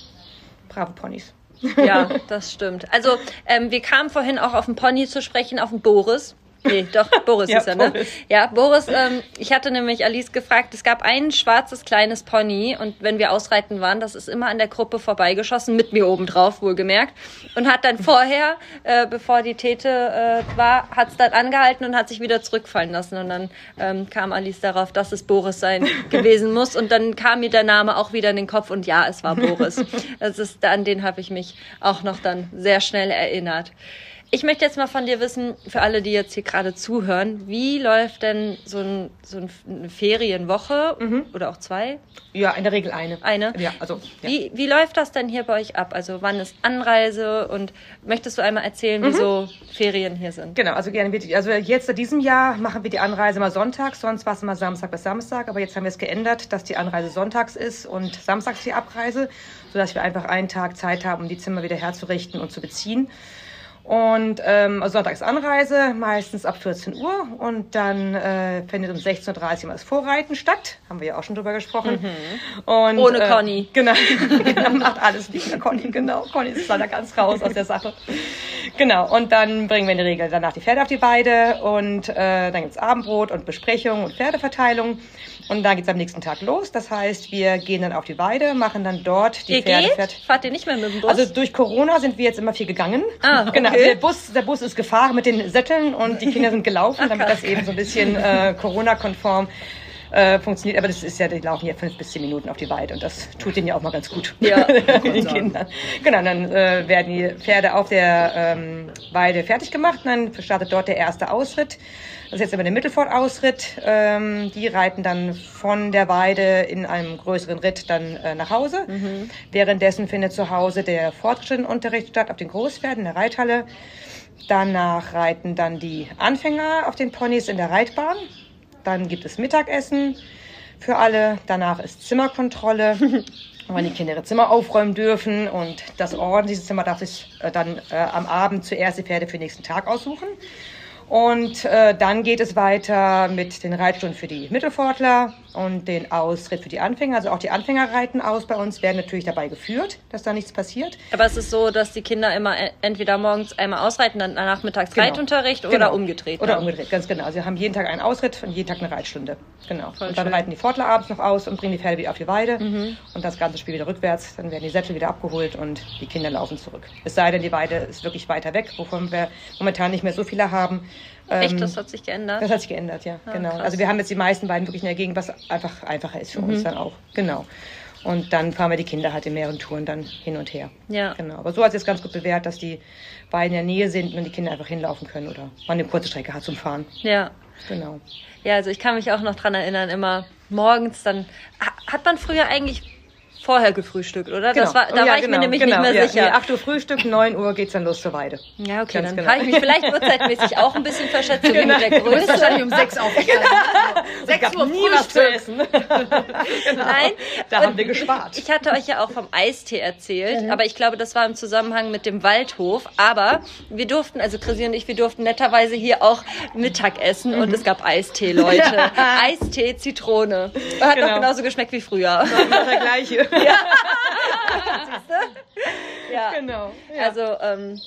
brave Ponys.
Ja, das stimmt. Also ähm, wir kamen vorhin auch auf den Pony zu sprechen, auf den Boris. Nee, doch, Boris [LAUGHS]
Ja,
ist er, ne?
Boris.
Ja, Boris, ähm, ich hatte nämlich Alice gefragt, es gab ein schwarzes kleines Pony und wenn wir ausreiten waren, das ist immer an der Gruppe vorbeigeschossen, mit mir oben drauf, wohlgemerkt. Und hat dann vorher, äh, bevor die Tete äh, war, hat es dann angehalten und hat sich wieder zurückfallen lassen. Und dann ähm, kam Alice darauf, dass es Boris sein [LAUGHS] gewesen muss. Und dann kam mir der Name auch wieder in den Kopf und ja, es war Boris. [LAUGHS] Das ist, an den habe ich mich auch noch dann sehr schnell erinnert. Ich möchte jetzt mal von dir wissen, für alle, die jetzt hier gerade zuhören, wie läuft denn so, ein, so ein- eine Ferienwoche oder auch zwei?
Ja, in der Regel eine.
Eine?
Ja, also. Ja.
Wie, wie läuft das denn hier bei euch ab? Also wann ist Anreise und möchtest du einmal erzählen, wie so Ferien hier sind?
Genau, also gerne also jetzt in diesem Jahr machen wir die Anreise mal sonntags, sonst war es immer Samstag bis Samstag, aber jetzt haben wir es geändert, dass die Anreise sonntags ist und samstags die Abreise, sodass wir einfach einen Tag Zeit haben, um die Zimmer wieder herzurichten und zu beziehen. Und ähm, also sonntags Anreise, meistens ab 14 Uhr und dann äh, findet um 16.30 Uhr mal das Vorreiten statt. Haben wir ja auch schon drüber gesprochen. Und,
Mhm. Ohne Conny. [LAUGHS]
Genau, genau, macht alles mehr Conny, genau. Conny ist leider ganz raus aus der Sache. Genau, und dann bringen wir in der Regel danach die Pferde auf die Weide und äh, dann gibt's Abendbrot und Besprechung und Pferdeverteilung. Und dann geht's am nächsten Tag los. Das heißt, wir gehen dann auf die Weide, machen dann dort die
Ihr
Pferde
geht? Fahrt ihr nicht mehr mit dem Bus?
Also durch Corona sind wir jetzt immer viel gegangen.
Ah, [LAUGHS] okay.
Genau, also der Bus, der Bus ist gefahren mit den Sätteln und die Kinder sind gelaufen, damit das eben so ein bisschen äh, Corona-konform äh, funktioniert. Aber das ist ja, die laufen ja fünf bis zehn Minuten auf die Weide und das tut denen ja auch mal ganz gut.
Ja, [LAUGHS]
den Kindern. Genau, dann äh, werden die Pferde auf der ähm, Weide fertig gemacht und dann startet dort der erste Ausritt. Das ist jetzt immer der Mittelfort-Ausritt. Ähm, die reiten dann von der Weide in einem größeren Ritt dann äh, nach Hause. Währenddessen findet zu Hause der fortgeschrittene Unterricht statt auf den Großpferden in der Reithalle. Danach reiten dann die Anfänger auf den Ponys in der Reitbahn. Dann gibt es Mittagessen für alle. Danach ist Zimmerkontrolle, [LAUGHS] wann die Kinder ihre Zimmer aufräumen dürfen. Und das Orden dieses Zimmer darf sich äh, dann äh, am Abend zuerst die Pferde für den nächsten Tag aussuchen. Und äh, dann geht es weiter mit den Reitstunden für die Mittelfortler und den Ausritt für die Anfänger. Also auch die Anfänger reiten aus bei uns, werden natürlich dabei geführt, dass da nichts passiert.
Aber es ist so, dass die Kinder immer e- entweder morgens einmal ausreiten, dann nachmittags
Genau.
Reitunterricht oder
Genau.
umgedreht.
Oder
ne?
umgedreht, ganz genau. Sie haben jeden Tag einen Ausritt und jeden Tag eine Reitstunde. Genau.
Voll
und dann
schön.
reiten die Fortler abends noch aus und bringen die Pferde wieder auf die Weide. Und das ganze Spiel wieder rückwärts. Dann werden die Sättel wieder abgeholt und die Kinder laufen zurück. Es sei denn, die Weide ist wirklich weiter weg, wovon wir momentan nicht mehr so viele haben.
Echt,
Ähm,
das hat sich geändert?
das hat sich geändert, ja, genau.
krass.
Also wir haben jetzt die meisten Weiden wirklich in der Gegend, was einfach einfacher ist für uns dann auch. Genau. Und dann fahren wir die Kinder halt in mehreren Touren dann hin und her.
Ja.
Genau. Aber so hat es jetzt ganz gut bewährt, dass die Weiden in der Nähe sind und die Kinder einfach hinlaufen können oder man eine kurze Strecke hat zum Fahren.
Ja.
Genau.
Ja, also ich kann mich auch noch dran erinnern, immer morgens dann. Ha- Hat man früher eigentlich vorher gefrühstückt, oder? Das war, da
Genau. Ja,
war ich
genau,
mir nämlich
genau,
nicht mehr
ja.
sicher.
Nee, 8 Uhr Frühstück, 9 Uhr geht's dann los zur Weide.
Ja, okay,
Ganz
dann
genau.
habe ich mich vielleicht [LAUGHS] uhrzeitmäßig auch ein bisschen verschätzt, so wie mit der
Du
Größe.
wahrscheinlich um sechs [LAUGHS] aufgestanden.
Es gab
Uhr
nie was zu essen. [LAUGHS]
Nein.
Da
Und
haben wir gespart.
Ich hatte euch ja auch vom Eistee erzählt, aber ich glaube, das war im Zusammenhang mit dem Waldhof. Aber wir durften, also Chrissy und ich, wir durften netterweise hier auch Mittag essen und es gab Eistee, Leute. Eistee, Zitrone. Hat
Genau.
doch genauso geschmeckt wie früher.
Immer der gleiche.
Ja.
Genau.
Also ähm,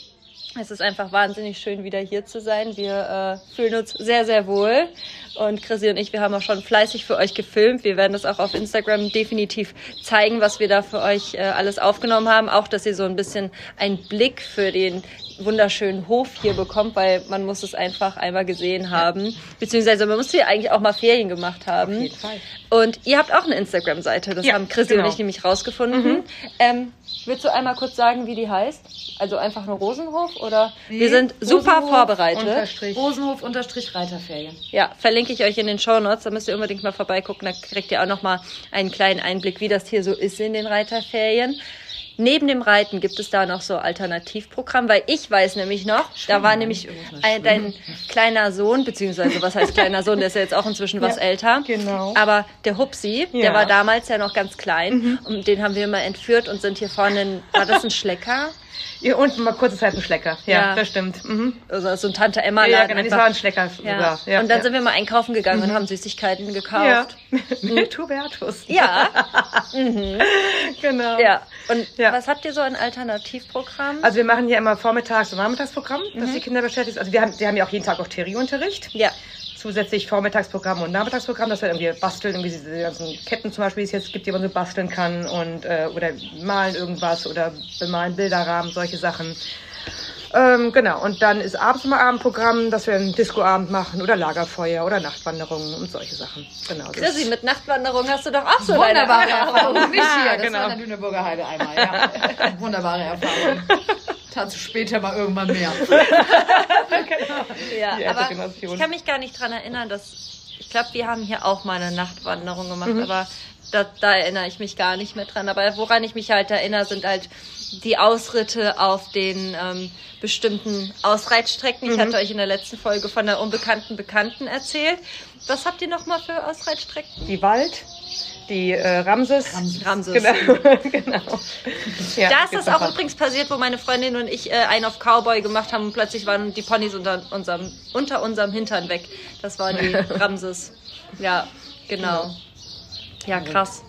es ist einfach wahnsinnig schön, wieder hier zu sein. Wir äh, fühlen uns sehr, sehr wohl. Und Chrissy und ich, wir haben auch schon fleißig für euch gefilmt. Wir werden das auch auf Instagram definitiv zeigen, was wir da für euch äh, alles aufgenommen haben. Auch, dass ihr so ein bisschen einen Blick für den wunderschönen Hof hier bekommt, weil man muss es einfach einmal gesehen haben. Beziehungsweise man muss hier eigentlich auch mal Ferien gemacht haben.
Auf jeden Fall.
Und ihr habt auch eine Instagram-Seite. Das
Ja,
haben Chrissy
genau.
und ich nämlich rausgefunden. Ähm, willst du einmal kurz sagen, wie die heißt? Also einfach nur Rosenhof oder? wir sind super
Rosenhof
vorbereitet.
Unterstrich.
Rosenhof unterstrich Reiterferien.
Ja, verlinke ich euch in den Show Notes. Da müsst ihr unbedingt mal vorbeigucken. Da kriegt ihr auch noch mal einen kleinen Einblick, wie das hier so ist in den Reiterferien. Neben dem Reiten gibt es da noch so Alternativprogramm, weil ich weiß nämlich noch, da war nämlich ein, dein kleiner Sohn, beziehungsweise was heißt kleiner Sohn, der ist ja jetzt auch inzwischen [LAUGHS] was älter.
genau.
Aber der Hupsi, der
Ja. Mhm.
war damals ja noch ganz klein und den haben wir immer entführt und sind hier vorne, in, war das ein Schlecker? [LAUGHS]
Hier unten mal kurze Zeit ein Schlecker. Ja,
Ja.
das stimmt. Mhm.
Also so ein Tante Emma
Ja, genau, das war ein Schlecker
Ja.
Ja,
und dann
ja. Mhm.
sind wir mal einkaufen gegangen und haben Süßigkeiten gekauft. [LAUGHS]
Ja, Mit Hubertus.
Ja. mhm.
Genau.
Ja. Und
Ja.
was habt ihr so an Alternativprogrammen?
Also wir machen hier immer Vormittags- und Nachmittagsprogramm, dass die Kinder beschäftigt sind. Also wir haben, wir haben ja auch jeden Tag auch Theorieunterricht.
ja.
Zusätzlich Vormittagsprogramm und Nachmittagsprogramm, dass wir irgendwie basteln, irgendwie diese ganzen Ketten zum Beispiel, die es jetzt gibt, die man so basteln kann und äh, oder malen irgendwas oder bemalen Bilderrahmen, solche Sachen. Ähm, genau, und dann ist abends immer Abendprogramm, dass wir einen Discoabend machen oder Lagerfeuer oder Nachtwanderungen und solche Sachen. Genau. das-
Chrissy, mit Nachtwanderung hast du doch auch so
Wunderbare
deine
Erfahrung. Nicht hier, das
Genau.
war in der Lüneburger Heide einmal. Ja. [LAUGHS] Wunderbare Erfahrung. Dazu später mal irgendwann mehr. [LAUGHS]
Ja,
Die ältere
aber
Generation.
ich kann mich gar nicht dran erinnern, dass ich glaube, wir haben hier auch mal eine Nachtwanderung gemacht,
Mhm.
aber da, da erinnere ich mich gar nicht mehr dran. Aber woran ich mich halt erinnere, sind halt die Ausritte auf den ähm, bestimmten Ausreitstrecken.
Mhm.
Ich hatte euch in der letzten Folge von der unbekannten Bekannten erzählt. Was habt ihr noch mal für Ausreitstrecken?
Die Wald, die äh, Ramses.
Ramses.
Genau. [LAUGHS] genau. Ja,
Da ist das auch
noch.
übrigens passiert, wo meine Freundin und ich äh, einen auf Cowboy gemacht haben und plötzlich waren die Ponys unter unserem, unter unserem Hintern weg. Das waren die [LAUGHS] Ramses. Ja, genau. Ja, krass.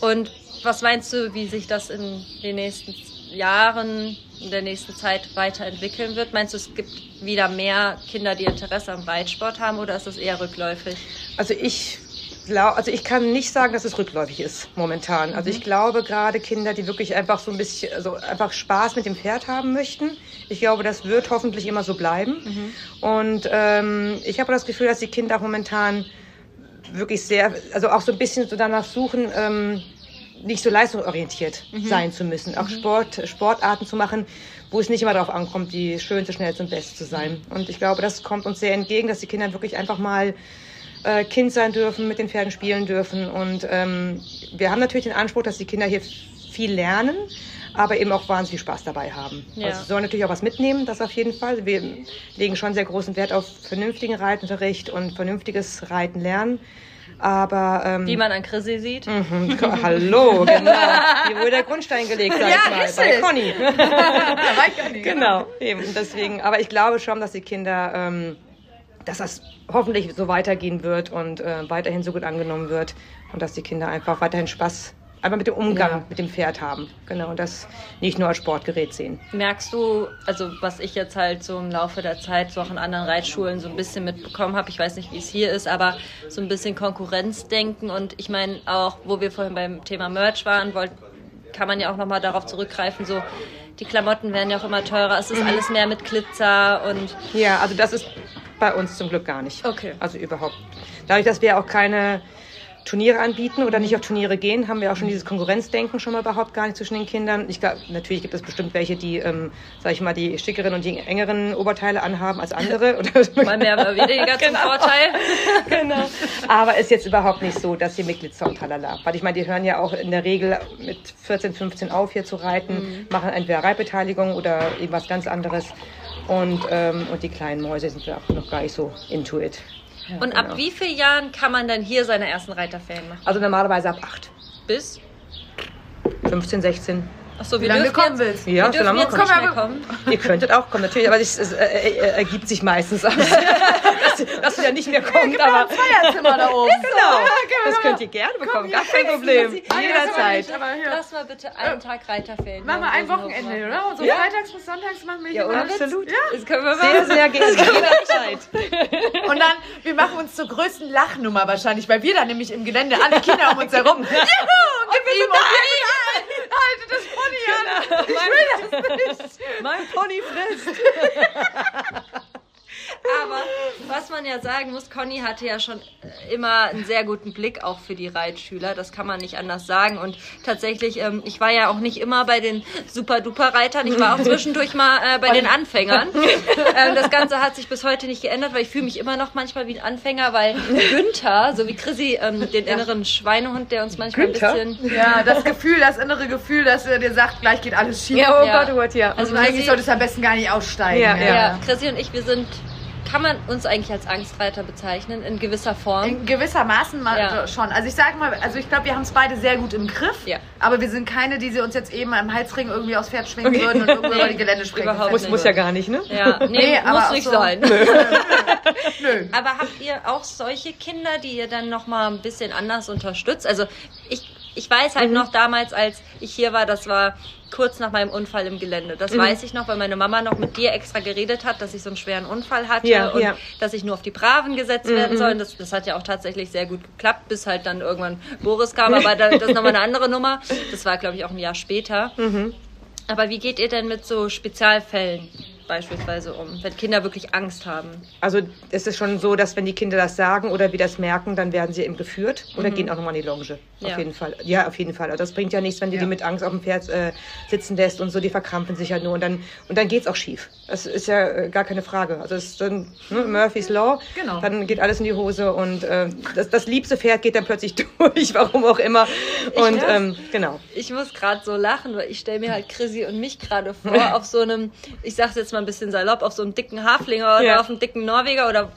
Und was meinst du, wie sich das in den nächsten Jahren, in der nächsten Zeit weiterentwickeln wird? Meinst du, es gibt wieder mehr Kinder, die Interesse am Reitsport haben oder ist das eher rückläufig?
Also ich also ich kann nicht sagen, dass es rückläufig ist momentan. Also
Mhm.
ich glaube gerade Kinder, die wirklich einfach so ein bisschen, also einfach Spaß mit dem Pferd haben möchten. Ich glaube, das wird hoffentlich immer so bleiben.
Mhm.
Und ähm, ich habe das Gefühl, dass die Kinder momentan wirklich sehr, also auch so ein bisschen so danach suchen, ähm, nicht so leistungsorientiert
Mhm.
sein zu müssen. Auch Sport, Sportarten zu machen, wo es nicht immer darauf ankommt, die schönste, schnellste und beste zu sein. Und ich glaube, das kommt uns sehr entgegen, dass die Kinder wirklich einfach mal äh, Kind sein dürfen, mit den Pferden spielen dürfen. Und ähm, wir haben natürlich den Anspruch, dass die Kinder hier viel lernen, aber eben auch wahnsinnig Spaß dabei haben.
Ja.
Also sie sollen natürlich auch was mitnehmen, das auf jeden Fall. Wir legen schon sehr großen Wert auf vernünftigen Reitunterricht und vernünftiges Reiten lernen. Aber ähm,
Wie man an Chrissy sieht.
Mhm, Hallo, genau. Hier wurde der Grundstein gelegt, sag ich mal,
ist
bei
es.
Conny. [LAUGHS]
genau. [LAUGHS]
Genau, eben. Deswegen, aber ich glaube schon, dass die Kinder, ähm, dass das hoffentlich so weitergehen wird und äh, weiterhin so gut angenommen wird und dass die Kinder einfach weiterhin Spaß einfach mit dem Umgang
Ja.
mit dem Pferd haben. Genau, und das nicht nur als Sportgerät sehen.
Merkst du, also was ich jetzt halt so im Laufe der Zeit so auch in anderen Reitschulen so ein bisschen mitbekommen habe, ich weiß nicht, wie es hier ist, aber so ein bisschen Konkurrenzdenken und ich meine auch, wo wir vorhin beim Thema Merch waren, wollt, kann man ja auch nochmal darauf zurückgreifen, so die Klamotten werden ja auch immer teurer, es ist alles mehr mit Glitzer und
Ja, also das ist bei uns zum Glück gar nicht.
Okay.
Also überhaupt. Dadurch, dass wir auch keine Turniere anbieten oder nicht auf Turniere gehen, haben wir auch schon dieses Konkurrenzdenken schon mal überhaupt gar nicht zwischen den Kindern. Ich glaube, natürlich gibt es bestimmt welche, die, ähm, sag ich mal, die schickeren und die engeren Oberteile anhaben als andere. Oder
mal mehr, mal weniger zum
Genau.
Vorteil. [LAUGHS]
genau. Aber ist jetzt überhaupt nicht so, dass sie mit Glitzer und Talala. Weil ich meine, die hören ja auch in der Regel mit 14, 15 auf, hier zu reiten, machen entweder Reitbeteiligung oder irgendwas ganz anderes. Und, ähm, und die kleinen Mäuse sind ja auch noch gar nicht so into it.
Und ab wie vielen Jahren kann man dann hier seine ersten Reiterferien machen?
Also normalerweise ab 8,
Bis?
15, 16.
Achso,
Wie lange du kommen willst.
Ja,
wir jetzt
man
nicht
kommt.
mehr kommen.
Ihr könntet auch kommen, natürlich, aber es, es äh, äh, ergibt sich meistens, [LAUGHS] dass, dass ihr nicht mehr kommt. Aber
Feierzimmer da oben. [LAUGHS]
genau, das könnt ihr gerne bekommen, gar kein Problem. Jederzeit.
Lass mal bitte einen Tag Reiterferien.
Machen wir ein Wochenende, oder? So
Ja.
freitags bis sonntags machen wir hier
Ja, absolut.
Das können wir
Sehr,
machen.
sehr gerne. Jederzeit.
Und dann, wir machen uns zur größten Lachnummer wahrscheinlich, weil wir dann nämlich im Gelände alle Kinder um uns [LAUGHS] herum. Juhu! Und ihm und ihr haltet das Pony an. Ich will das nicht.
Mein Pony frisst. [LAUGHS]
Aber was man ja sagen muss, Conny hatte ja schon immer einen sehr guten Blick auch für die Reitschüler. Das kann man nicht anders sagen. Und tatsächlich, ähm, ich war ja auch nicht immer bei den super-duper-Reitern. Ich war auch [LAUGHS] zwischendurch mal äh, bei den Anfängern. [LAUGHS] ähm, das Ganze hat sich bis heute nicht geändert, weil ich fühle mich immer noch manchmal wie ein Anfänger, weil Günther, so wie Chrissy, ähm, den inneren Schweinehund, der uns manchmal
Günther?
ein bisschen...
Ja, das Gefühl, das innere Gefühl, dass er dir sagt, gleich geht alles schief.
Ja, oh
Ja.
Gott, oh Gott, ja.
Also
Und eigentlich solltest du am besten gar nicht aussteigen.
Ja,
Ja, Chrissy und ich, wir sind... Kann man uns eigentlich als Angstreiter bezeichnen, in gewisser Form?
In gewissermaßen mal
Ja.
schon. Also ich sag mal, also ich glaube, wir haben es beide sehr gut im Griff.
Ja.
Aber wir sind keine, die sie uns jetzt eben am Halsring irgendwie aufs Pferd schwingen würden und irgendwo [LAUGHS]
Nee,
über die Gelände springen.
überhaupt
Muss,
nicht.
muss ja gar nicht, ne?
Ja, [LAUGHS] nee,
Nee, aber
muss nicht
so-
sein. Nö. [LAUGHS] Aber habt ihr auch solche Kinder, die ihr dann nochmal ein bisschen anders unterstützt? Also ich, ich weiß halt mhm. noch damals, als ich hier war, das war kurz nach meinem Unfall im Gelände. Das mhm. weiß ich noch, weil meine Mama noch mit dir extra geredet hat, dass ich so einen schweren Unfall hatte ja, und ja. dass ich nur auf die Braven gesetzt mhm. werden soll. Das, das hat ja auch tatsächlich sehr gut geklappt, bis halt dann irgendwann Boris kam. Aber das ist nochmal eine andere Nummer. Das war, glaube ich, auch ein Jahr später. Mhm. Aber wie geht ihr denn mit so Spezialfällen beispielsweise um, wenn Kinder wirklich Angst haben?
Also es ist schon so, dass wenn die Kinder das sagen oder wir das merken, dann werden sie eben geführt oder mhm. gehen auch nochmal in die Longe. Auf ja. jeden Fall. Ja, auf jeden Fall. Also das bringt ja nichts, wenn du ja. die mit Angst auf dem Pferd äh, sitzen lässt und so, die verkrampfen sich ja nur und dann, und dann geht's auch schief. Das ist ja äh, gar keine Frage. Also es ist dann ne, Murphy's Law, genau. dann geht alles in die Hose und äh, das, das liebste Pferd geht dann plötzlich [LAUGHS] durch, warum auch immer. Und ich, ähm, genau.
Ich muss gerade so lachen, weil ich stelle mir halt Chrissy und mich gerade vor [LAUGHS] auf so einem, ich sag's jetzt mal ein bisschen salopp, auf so einem dicken Haflinger oder auf einem dicken Norweger oder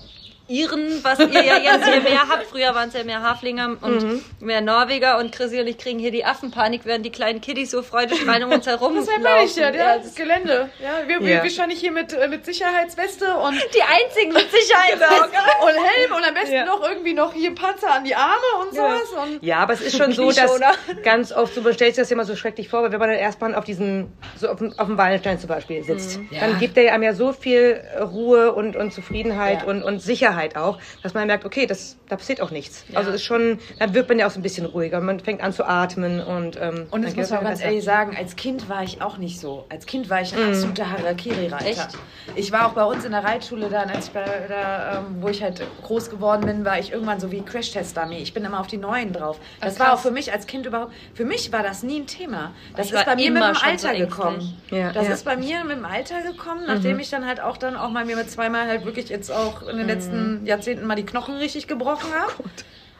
Iren, was ihr ja jetzt hier mehr habt. Früher waren es ja mehr Haflinger und mhm. mehr Norweger und Chrissy und ich kriegen hier die Affenpanik, während die kleinen Kiddies so freudestrahlend [LAUGHS] um uns herum Das meine ich
ja, ja, das Gelände. Ja, wir, ja. wir wahrscheinlich hier mit, äh, mit Sicherheitsweste und... [LAUGHS]
Die einzigen mit Sicherheitsweste.
genau. Und Helm und am besten ja. noch irgendwie noch hier Panzer an die Arme und sowas.
Ja, und ja aber es ist schon so, dass ganz oft, so stellt sich das immer so schrecklich vor, weil wenn man dann erstmal auf diesem, so auf dem, auf dem Wallenstein zum Beispiel sitzt, mhm. dann gibt er einem ja so viel Ruhe und, und Zufriedenheit und, und Sicherheit Sicherheit auch, dass man merkt, okay, das, da passiert auch nichts. Ja. Also ist schon, dann wird man ja auch so ein bisschen ruhiger. Man fängt an zu atmen und
ähm, Und das muss man auch ganz ehrlich sagen, als Kind war ich auch nicht so. Als Kind war ich ein mm. absoluter Harakiri-Reiter. Ich war auch bei uns in der Reitschule dann, als ich bei, da, ähm, wo ich halt groß geworden bin, war ich irgendwann so wie Crash-Test-Dummy. Ich bin immer auf die Neuen drauf. Das Ach, war auch für mich als Kind überhaupt, für mich war das nie ein Thema. Das ich ist bei mir mit dem Alter so gekommen. Ja, das ja. ist bei mir mit dem Alter gekommen, nachdem mhm. ich dann halt auch dann auch mal mir mit zweimal halt wirklich jetzt auch in den mhm. Jahrzehnten mal die Knochen richtig gebrochen habe. Oh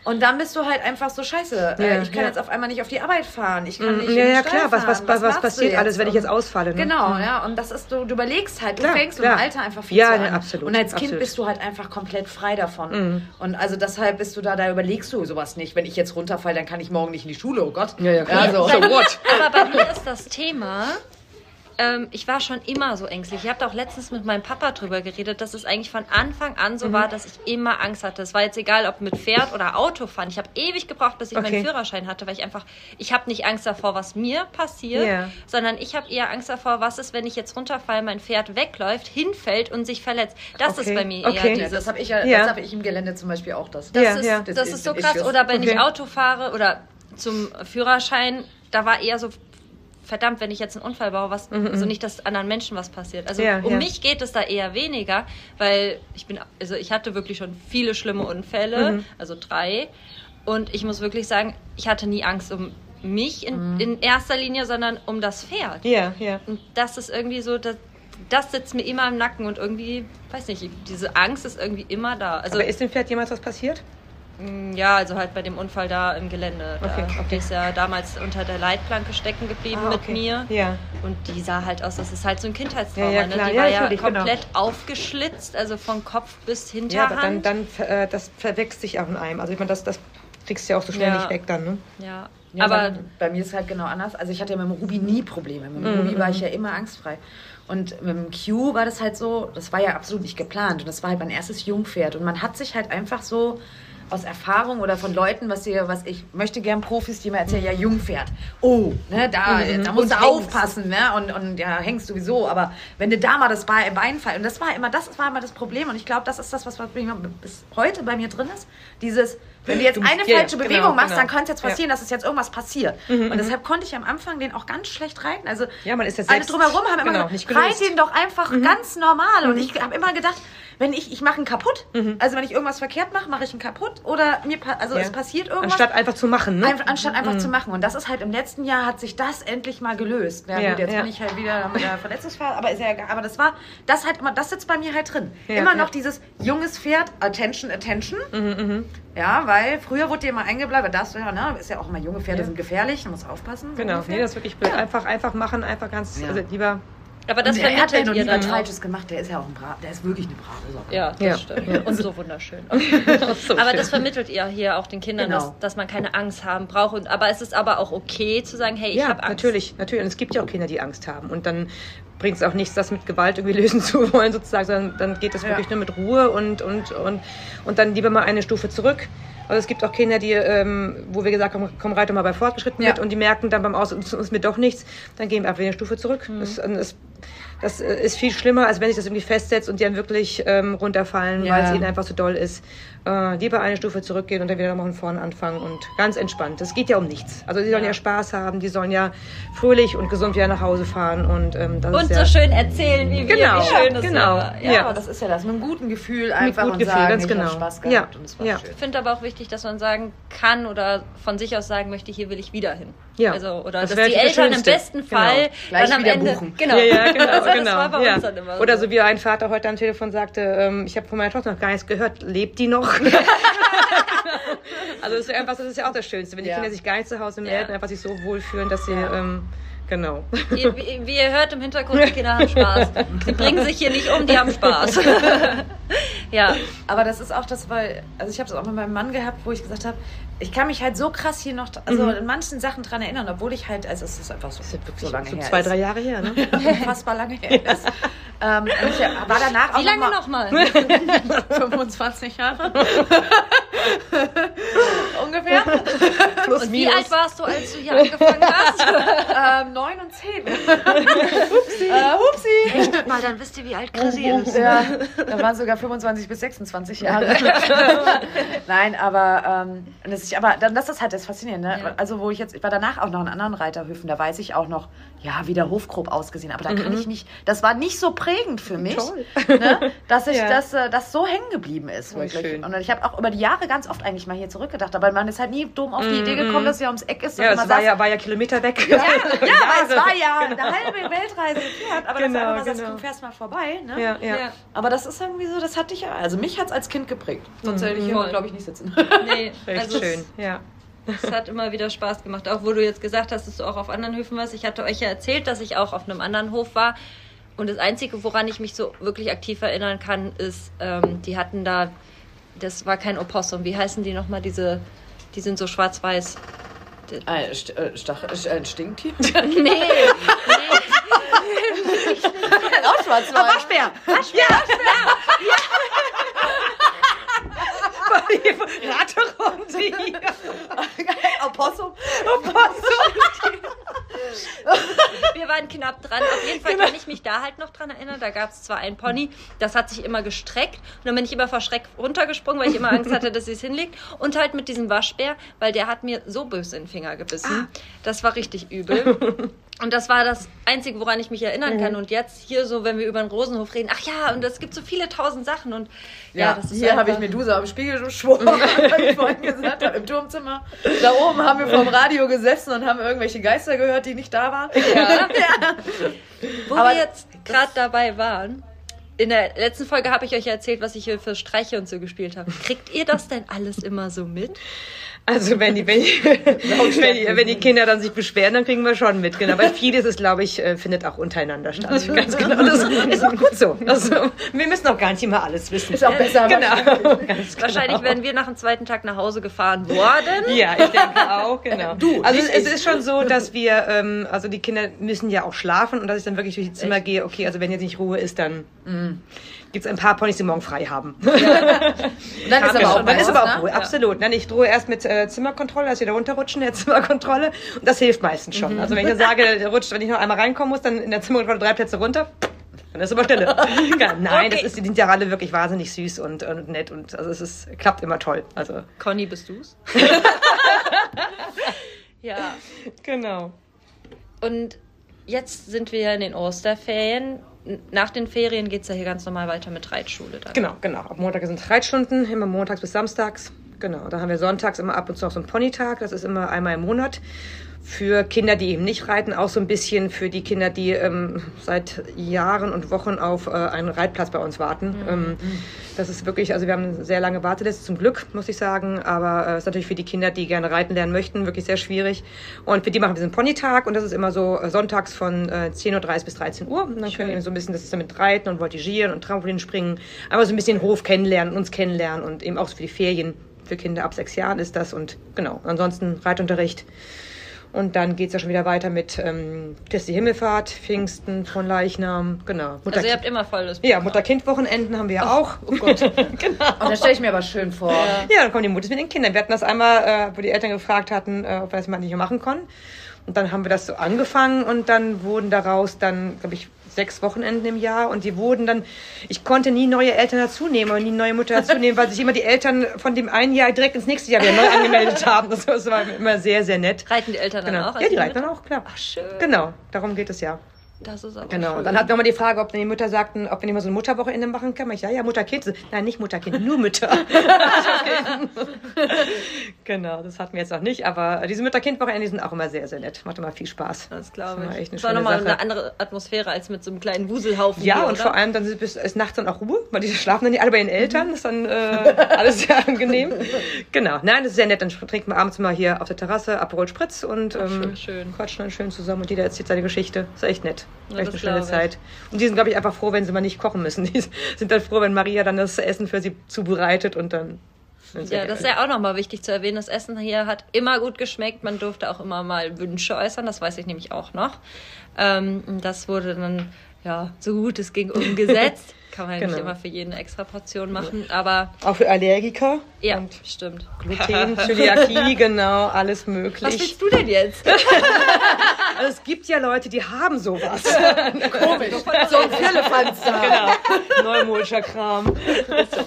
und dann bist du halt einfach so scheiße. Äh, ja, ich kann ja. jetzt auf einmal nicht auf die Arbeit fahren. Ich kann mm, nicht.
Ja, ja, klar. Was, was, was, was passiert alles, wenn ich jetzt ausfalle? Ne?
Genau, mhm. ja. Und das ist du, du überlegst halt, du klar, fängst klar. im Alter einfach viel ja, zu an. absolut. Und als Kind absolut. bist du halt einfach komplett frei davon. Mhm. Und also deshalb bist du da, da überlegst du sowas nicht. Wenn ich jetzt runterfalle, dann kann ich morgen nicht in die Schule. Oh Gott.
Ja, ja, klar.
Also, so what? [LAUGHS] Aber bei mir [LAUGHS] ist das Thema, ähm, ich war schon immer so ängstlich. Ich habe da auch letztens mit meinem Papa drüber geredet, dass es eigentlich von Anfang an so mhm. war, dass ich immer Angst hatte. Es war jetzt egal, ob mit Pferd oder Auto fahren. Ich habe ewig gebraucht, bis ich okay. meinen Führerschein hatte, weil ich einfach, ich habe nicht Angst davor, was mir passiert, yeah. sondern ich habe eher Angst davor, was ist, wenn ich jetzt runterfalle, mein Pferd wegläuft, hinfällt und sich verletzt. Das okay. ist bei mir okay. eher dieses.
Ja, das habe ich ja, ja. das habe ich im Gelände zum Beispiel auch. Das,
das, ja, ist, das, das ist so krass. Oder wenn ich Auto fahre oder zum Führerschein, da war eher so verdammt, wenn ich jetzt einen Unfall baue, was, mhm. also nicht, dass anderen Menschen was passiert. Also ja, um ja. mich geht es da eher weniger, weil ich bin, also ich hatte wirklich schon viele schlimme Unfälle, mhm. also drei. Und ich muss wirklich sagen, ich hatte nie Angst um mich in, mhm. in erster Linie, sondern um das Pferd.
Ja, ja.
Und das ist irgendwie so, das, das sitzt mir immer im Nacken und irgendwie, weiß nicht, diese Angst ist irgendwie immer da.
Also, Aber ist dem Pferd jemals was passiert?
Mm, ja, also halt bei dem Unfall da im Gelände. Da okay, okay. Die ist ja damals unter der Leitplanke stecken geblieben ah, okay. mit mir. Ja. Und die sah halt aus, das ist halt so ein Kindheitstrauma. Ja, ja, ne? Die ja, war ja genau. komplett genau. aufgeschlitzt, also von Kopf bis Hinterhand. Ja, aber
dann, dann äh, das verwechselt sich auch in einem. Also ich meine, das, das kriegst du ja auch so schnell nicht weg dann, ne?
Ja.
Ja, aber bei, bei, mir ist es halt genau anders. Also ich hatte ja mit dem Ruby nie Probleme. Mit dem mhm. Ruby war ich ja immer angstfrei. Und mit dem Q war das halt so, das war ja absolut nicht geplant. Und das war halt mein erstes Jungpferd. Und man hat sich halt einfach so aus Erfahrung oder von Leuten, was ihr, was ich möchte gern Profis, die mir erzählen, ja Jungpferd. Oh, ne, da, mhm. da musst du aufpassen, ne? Und, und ja, hängst sowieso. Aber wenn du da mal das Bein fällt, und das war immer, das war immer das Problem. Und ich glaube, das ist das, was bis heute bei mir drin ist. Dieses, wenn du jetzt eine ja, falsche Bewegung genau, machst, genau. dann kann es jetzt passieren, ja. dass es jetzt irgendwas passiert. Mhm, und mhm. deshalb konnte ich am Anfang den auch ganz schlecht reiten. Also
ja, man ist jetzt
alle drumherum haben immer genau, gesagt, reite ihn doch einfach mhm. ganz normal. Und mhm. ich habe immer gedacht, wenn ich, ich mache ihn kaputt. Mhm. Also wenn ich irgendwas verkehrt mache, mache ich ihn kaputt. Oder mir, also ja. es passiert irgendwas.
Anstatt einfach zu machen, ne?
Ein, anstatt einfach mhm. zu machen. Und das ist halt im letzten Jahr hat sich das endlich mal gelöst. Ja, ja gut, jetzt ja. bin ich halt wieder mit der Verletzungsfall, aber ist ja. Aber das war, das halt immer, das sitzt bei mir halt drin. Immer noch dieses junges Pferd, Attention, Attention. Mhm, mhm. Ja, weil früher wurde dir immer eingebleibt, ja, ne, ist ja auch immer junge Pferde sind gefährlich, du musst aufpassen.
So genau, ungefähr. nee, das ist wirklich blöd. Einfach, einfach machen, einfach ganz, also lieber
aber das
er hat ja noch nie was Falsches gemacht. Der ist ja auch ein Bra der ist wirklich eine brave Sache.
Ja, das ja. stimmt. Ja. Und so wunderschön. [LAUGHS] so aber schön. das vermittelt ihr hier auch den Kindern, genau. dass, dass man keine Angst haben braucht. Und, aber es ist aber auch okay zu sagen, hey, ich ja, habe
Angst. Natürlich, natürlich. Und es gibt ja auch Kinder, die Angst haben. Und dann bringt es auch nichts, das mit Gewalt irgendwie lösen zu wollen, sozusagen, sondern dann geht es
Ja.
wirklich nur mit Ruhe und, und, und, und dann lieber mal eine Stufe zurück. Also es gibt auch Kinder, die, ähm, wo wir gesagt haben, komm, reite mal bei Fortgeschritten
Ja.
mit und die merken dann beim Aus, ist mir doch nichts, dann gehen wir einfach eine Stufe zurück.
Mhm.
Das, das, das äh, ist viel schlimmer, als wenn sich das irgendwie festsetzt und die dann wirklich ähm, runterfallen,
Ja.
weil es ihnen einfach so doll ist. Äh, lieber eine Stufe zurückgehen und dann wieder nochmal von vorne anfangen und ganz entspannt. Es geht ja um nichts. Also die sollen ja.
Ja.
Spaß haben, die sollen ja fröhlich und gesund wieder nach Hause fahren und ähm, das
Und
ist
so
ja,
schön erzählen, wie wir,
Genau,
wie schön es
genau.
war.
Ja,
Ja.
das ist ja das. Mit einem guten Gefühl einfach
gutem
und
Gefühl,
sagen,
ganz
ich
genau.
Spaß
Ja,
gehabt und es war
ja.
schön.
Ich finde aber auch wichtig, dass man sagen kann oder von sich aus sagen möchte, hier will ich wieder hin.
Ja.
Also, oder
Das
dass die
das
Eltern im besten
Genau.
Fall
Gleich
dann am Ende.
buchen.
Genau.
Ja, ja, genau, [LAUGHS]
das
genau.
war bei
ja.
uns dann immer
Oder so wie ein Vater heute am Telefon sagte, ähm, ich habe von meiner Tochter noch gar nichts gehört, lebt die noch? [LAUGHS] [LAUGHS] also das ist, einfach, das ist ja auch das Schönste, wenn die
Ja.
Kinder sich gar nicht zu Hause
Ja.
melden, einfach sich so wohlfühlen, dass sie,
Ja.
ähm, genau.
Ihr, wie, wie ihr hört im Hintergrund, die Kinder haben Spaß. Die bringen sich hier nicht um, die haben Spaß. [LAUGHS] ja.
Aber das ist auch das, weil, also ich habe es auch mit meinem Mann gehabt, wo ich gesagt habe, ich kann mich halt so krass hier noch, also
Mhm.
in manchen Sachen dran erinnern, obwohl ich halt, also es ist einfach so,
ist wirklich
so lange
so
her
zwei, drei Jahre her, ne? [LAUGHS]
unfassbar lange her ist. ähm, und ich war danach auch
Wie lange
noch mal [LAUGHS] [LAUGHS]
nochmal?
25 Jahre. Ungefähr. [LAUGHS]
Plus,
Und wie alt warst du, als du hier angefangen hast? [LAUGHS]
ähm, 9 und 10. Hupsi. Äh, hupsi.
Mal, dann wisst ihr, wie alt Chrissy ist.
Ja, da waren sogar 25 bis 26 Jahre. [LAUGHS] Nein, aber, ähm, das ist, aber dann, das ist halt das Faszinierende. Ne?
Ja.
Also, wo ich jetzt, ich war danach auch noch in anderen Reiterhöfen, da weiß ich auch noch, ja, wie der Hof grob ausgesehen. Aber da kann ich nicht, das war nicht so prägend für mich, ne, dass ich
Ja.
das, äh, das so hängen geblieben ist. Wirklich.
schön.
Und ich habe auch über die Jahre ganz oft eigentlich mal hier zurückgedacht, aber man ist halt nie dumm auf die Idee gekommen, dass ja ums Eck ist.
Ja, das war ja, war ja Kilometer weg.
ja, [LAUGHS] ja, weil es war ja
Genau.
eine halbe Weltreise entfernt, aber
Genau,
das war immer das,
genau.
du fährst mal vorbei. Ne?
Ja, ja.
Ja.
Aber das ist irgendwie so, das hatte ich ja, also mich hat es als Kind geprägt. Sonst hätte ich hier, glaube ich, nicht sitzen.
Nee, [LAUGHS]
Echt
also
schön, ja.
Es, es hat immer wieder Spaß gemacht. Auch wo du jetzt gesagt hast, dass du auch auf anderen Höfen warst. Ich hatte euch ja erzählt, dass ich auch auf einem anderen Hof war. Und das Einzige, woran ich mich so wirklich aktiv erinnern kann, ist, ähm, die hatten da, das war kein Opossum. Wie heißen die nochmal, diese, die sind so schwarz-weiß.
Ein, St äh, Stach äh, ein Stinktier? [LAUGHS]
Nee, [LAUGHS] nee.
auch schwarz war.
Waschbär! Waschbär! Ja! Ratterunde hier. [LAUGHS]
Opossum.
Wir waren knapp dran. Auf jeden Fall kann ich mich da halt noch dran erinnern. Da gab es zwar ein Pony, das hat sich immer gestreckt. Und dann bin ich immer vor Schreck runtergesprungen, weil ich immer Angst hatte, dass sie es hinlegt. Und halt mit diesem Waschbär, weil der hat mir so böse in den Finger gebissen. Das war richtig übel. [LAUGHS] Und das war das Einzige, woran ich mich erinnern kann. Und jetzt hier so, wenn wir über den Rosenhof reden, ach ja, und es gibt so viele tausend Sachen. Und ja,
Ja,
das ist
hier habe ich Duse am Spiegel geschworen, [LAUGHS] weil ich vorhin gesagt habe, im Turmzimmer. Da oben haben wir vorm Radio gesessen und haben irgendwelche Geister gehört, die nicht da waren.
Ja. [LAUGHS] Wo
Aber
wir jetzt gerade dabei waren, in der letzten Folge habe ich euch ja erzählt, was ich hier für Streiche und so gespielt habe. Kriegt ihr das denn alles immer so mit?
Also wenn die, wenn, die, [LAUGHS] wenn, die, wenn die Kinder dann sich beschweren, dann kriegen wir schon mit. Genau. Aber vieles ist, glaube ich, äh, findet auch untereinander statt. Ganz genau. Das ist auch gut so. Das, wir müssen auch gar nicht immer alles wissen.
Ist auch besser.
Genau. [LAUGHS] Ganz genau.
Wahrscheinlich werden wir nach dem zweiten Tag nach Hause gefahren worden.
Ja, ich denke auch, genau.
Du,
also es,
ich.
ist schon so, dass wir, ähm, also die Kinder müssen ja auch schlafen und dass ich dann wirklich durch die Zimmer gehe, okay, also wenn jetzt nicht Ruhe ist, dann gibt es ein paar Ponys, die morgen frei haben. [LAUGHS]
Und dann ist aber
wir
auch
dann ist aber auch
ne?
Ruhe, absolut. Dann ich drohe erst mit äh, Zimmerkontrolle, dass wir da runterrutschen, der [LAUGHS] Zimmerkontrolle. Und das hilft meistens schon.
Mhm.
Also wenn ich dann sage, der rutscht, wenn ich noch einmal reinkommen muss, dann in der Zimmerkontrolle drei Plätze runter. Dann ist aber Stille. [LAUGHS] ja, nein, das ist, die sind ja alle wirklich wahnsinnig süß und, und nett und also es ist, klappt immer toll. Also
Conny, bist du's? ja.
genau.
Und jetzt sind wir in den Osterferien. Nach den Ferien geht es ja hier ganz normal weiter mit Reitschule dann.
Genau, genau. Ab Montag sind Reitstunden, immer montags bis samstags. Genau, da haben wir sonntags immer ab und zu noch so einen Ponytag. Das ist immer einmal im Monat. Für Kinder, die eben nicht reiten, auch so ein bisschen für die Kinder, die ähm, seit Jahren und Wochen auf äh, einen Reitplatz bei uns warten. Ähm, das ist wirklich, also wir haben eine sehr lange Warteliste zum Glück, muss ich sagen. Aber es äh, ist natürlich für die Kinder, die gerne reiten lernen möchten, wirklich sehr schwierig. Und für die machen wir diesen Ponytag und das ist immer so äh, sonntags von äh, 10.30 Uhr bis 13 Uhr. Und dann können wir eben so ein bisschen, das ist damit Reiten und Voltigieren und Trampolinspringen, aber so ein bisschen den Hof kennenlernen, uns kennenlernen und eben auch so für die Ferien für Kinder ab sechs Jahren ist das und genau. Ansonsten Reitunterricht Und dann geht es ja schon wieder weiter mit ähm, Christi Himmelfahrt, Pfingsten von Leichnam, genau. Mutter
Also ihr habt immer volles
ja, Mutter-Kind-Wochenenden haben wir ja auch.
Oh Gott. [LAUGHS] Und das stelle ich mir aber schön vor.
Ja, dann kommen die Mutter mit den Kindern. Wir hatten das einmal, äh, wo die Eltern gefragt hatten, äh, ob wir das mal nicht mehr machen können. Und dann haben wir das so angefangen und dann wurden daraus dann, glaube ich, sechs Wochenenden im Jahr und die wurden dann, ich konnte nie neue Eltern dazu nehmen und nie neue Mutter dazu nehmen, weil sich immer die Eltern von dem einen Jahr direkt ins nächste Jahr wieder neu angemeldet haben. Das, war immer sehr, sehr nett.
Reiten die Eltern dann
Genau.
auch? Also
Ja, die
mit?
reiten dann auch, klar.
Ach, schön.
Genau, darum geht es ja.
Das ist aber
Genau.
schön.
Dann hatten wir mal die Frage, ob die Mütter sagten, ob wir nicht mal so ein Mutterwochenende machen können. Ich, ja, ja, Mutter-Kind. Nein, nicht Mutter-Kind, nur Mütter. [LAUGHS] genau, das hatten wir jetzt noch nicht. Aber diese Mutter-Kind-Wochenende die sind auch immer sehr, sehr nett. Macht immer viel Spaß.
Das glaube ich.
echt eine
das war nochmal eine andere Atmosphäre als mit so einem kleinen Wuselhaufen.
Ja,
hier,
und
oder?
vor allem dann ist, ist nachts dann auch Ruhe, weil die schlafen dann nicht alle bei den Eltern. Das ist dann äh, alles sehr angenehm. Genau. Nein, das ist sehr nett. Dann trinken wir abends mal hier auf der Terrasse Aperol Spritz und ähm,
schön, schön.
quatschen dann schön zusammen und jeder erzählt seine Geschichte. Das ist echt nett.
Ja,
echt eine schöne. Zeit. Und die sind, glaube ich, einfach froh, wenn sie mal nicht kochen müssen. [LAUGHS] Die sind dann froh, wenn Maria dann das Essen für sie zubereitet und dann.
Ja, das ist ja auch nochmal wichtig zu erwähnen. Das Essen hier hat immer gut geschmeckt. Man durfte auch immer mal Wünsche äußern. Das weiß ich nämlich auch noch. Ähm, das wurde dann, ja, so gut es ging [LAUGHS] umgesetzt. Kann man ja nicht
Genau.
immer für jeden eine extra Portion machen. Aber
Auch für Allergiker.
ja,
Und
stimmt.
Gluten, [LAUGHS] Zöliakie, genau, alles möglich.
Was willst du denn jetzt? [LAUGHS]
Also es gibt ja Leute, die haben sowas. [LAUGHS]
Komisch. So ein Firlefanz da.
genau. Neumodischer Kram.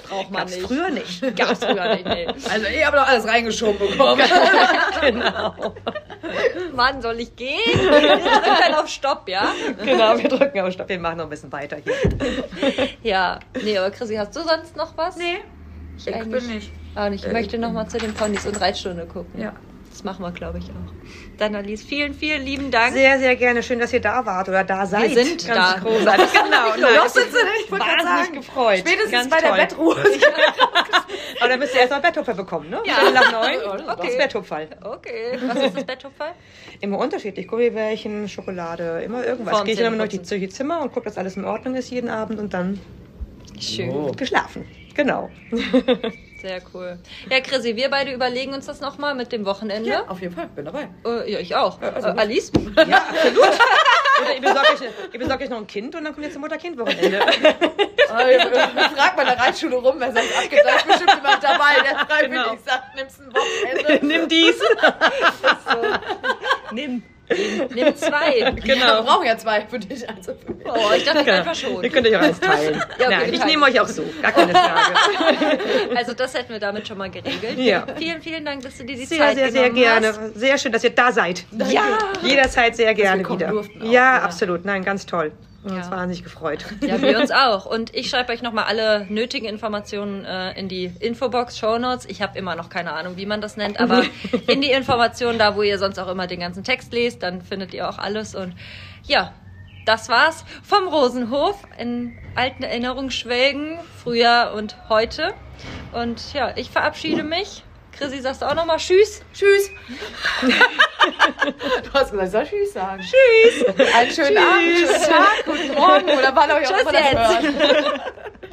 Braucht man nicht.
Früher nicht.
Gab's früher nicht, nee.
Also ich habe doch alles reingeschoben bekommen.
Genau.
Mann, soll ich gehen? Ich drück dann auf Stopp, ja?
Genau, wir drücken aber Stopp, wir machen noch ein bisschen weiter hier.
Ja. Nee, aber Chrissy, hast du sonst noch was?
Nee,
ich,
ich bin nicht.
Auch nicht. Ich möchte noch mal zu den Ponys und Reitstunde gucken.
Ja.
Das machen wir, glaube ich, auch. Dann, Alice, vielen, vielen lieben Dank.
Sehr, sehr gerne. Schön, dass ihr da wart oder da seid.
sind
Ganz
da.
großartig. [LAUGHS] Genau. nein,
Noch
das
sind sie nicht, ich
wahnsinnig
sagen.
gefreut.
Spätestens
Ganz
bei der
toll.
Bettruhe. [LAUGHS]
Aber dann müsst ihr erst mal Betthupfer bekommen, ne?
Ja.
Viertel nach neun. [LAUGHS]
Okay.
Das Betthupferl.
Okay. Was ist das Betthupfer?
Immer unterschiedlich. Gummibärchen, Schokolade, immer irgendwas.
Vorm
Gehe ich dann immer durch die,
Zähneputzen.
durch die Zimmer und gucke, dass alles in Ordnung ist jeden Abend und dann
Schön.
wird geschlafen. Genau.
Sehr cool. Ja, Chrissy, wir beide überlegen uns das nochmal mit dem Wochenende.
Ja, auf jeden Fall, bin dabei.
Äh, ja, ich auch.
also
äh, Alice?
Ja, absolut. Oder ihr besorgt, euch, ihr besorgt euch noch ein Kind und dann kommt ihr zum Mutter-Kind-Wochenende. [LAUGHS]
Ich frag mal in der Reitschule rum, wer sagt, abgedacht, ist bestimmt jemand dabei, der freiwillig
Genau.
sagt, nimmst ein Wochenende.
Nimm dies. [LAUGHS]
Nimm. Nimm zwei. [LAUGHS]
Wir
Genau.
brauchen ja zwei für dich, also für mich.
Oh, ich dachte einfach schon.
Ihr könnt euch auch eins teilen. [LAUGHS]
Ja, okay,
Nein,
wir
ich nehme euch auch so. Gar keine Frage. [LAUGHS]
Also das hätten wir damit schon mal geregelt.
Ja.
Vielen, vielen Dank, dass du dir die
Sehr,
Zeit
sehr, sehr
genommen
gerne.
hast.
Sehr schön, dass ihr da seid.
Ja.
Jederzeit sehr gerne wieder.
durften auch,
ja,
ja.
absolut. Nein, ganz toll. Wir haben uns
Ja.
wahnsinnig gefreut.
Ja, wir uns [LAUGHS] auch. Und ich schreibe euch nochmal alle nötigen Informationen äh, in die Infobox, Show Notes. Ich habe immer noch keine Ahnung, wie man das nennt, aber [LAUGHS] in die Informationen, da wo ihr sonst auch immer den ganzen Text lest, dann findet ihr auch alles. Und ja, das war's vom Rosenhof in alten Erinnerungen schwelgen, früher und heute. Und ja, ich verabschiede mich. Chrissy, sagst du auch nochmal Tschüss?
Tschüss. [LAUGHS] du hast gesagt, ich soll Tschüss sagen. Tschüss. Einen schönen Abend, schönen Tag, guten Morgen oder wann auch immer
Tschüss
das
jetzt.
hört. [LAUGHS]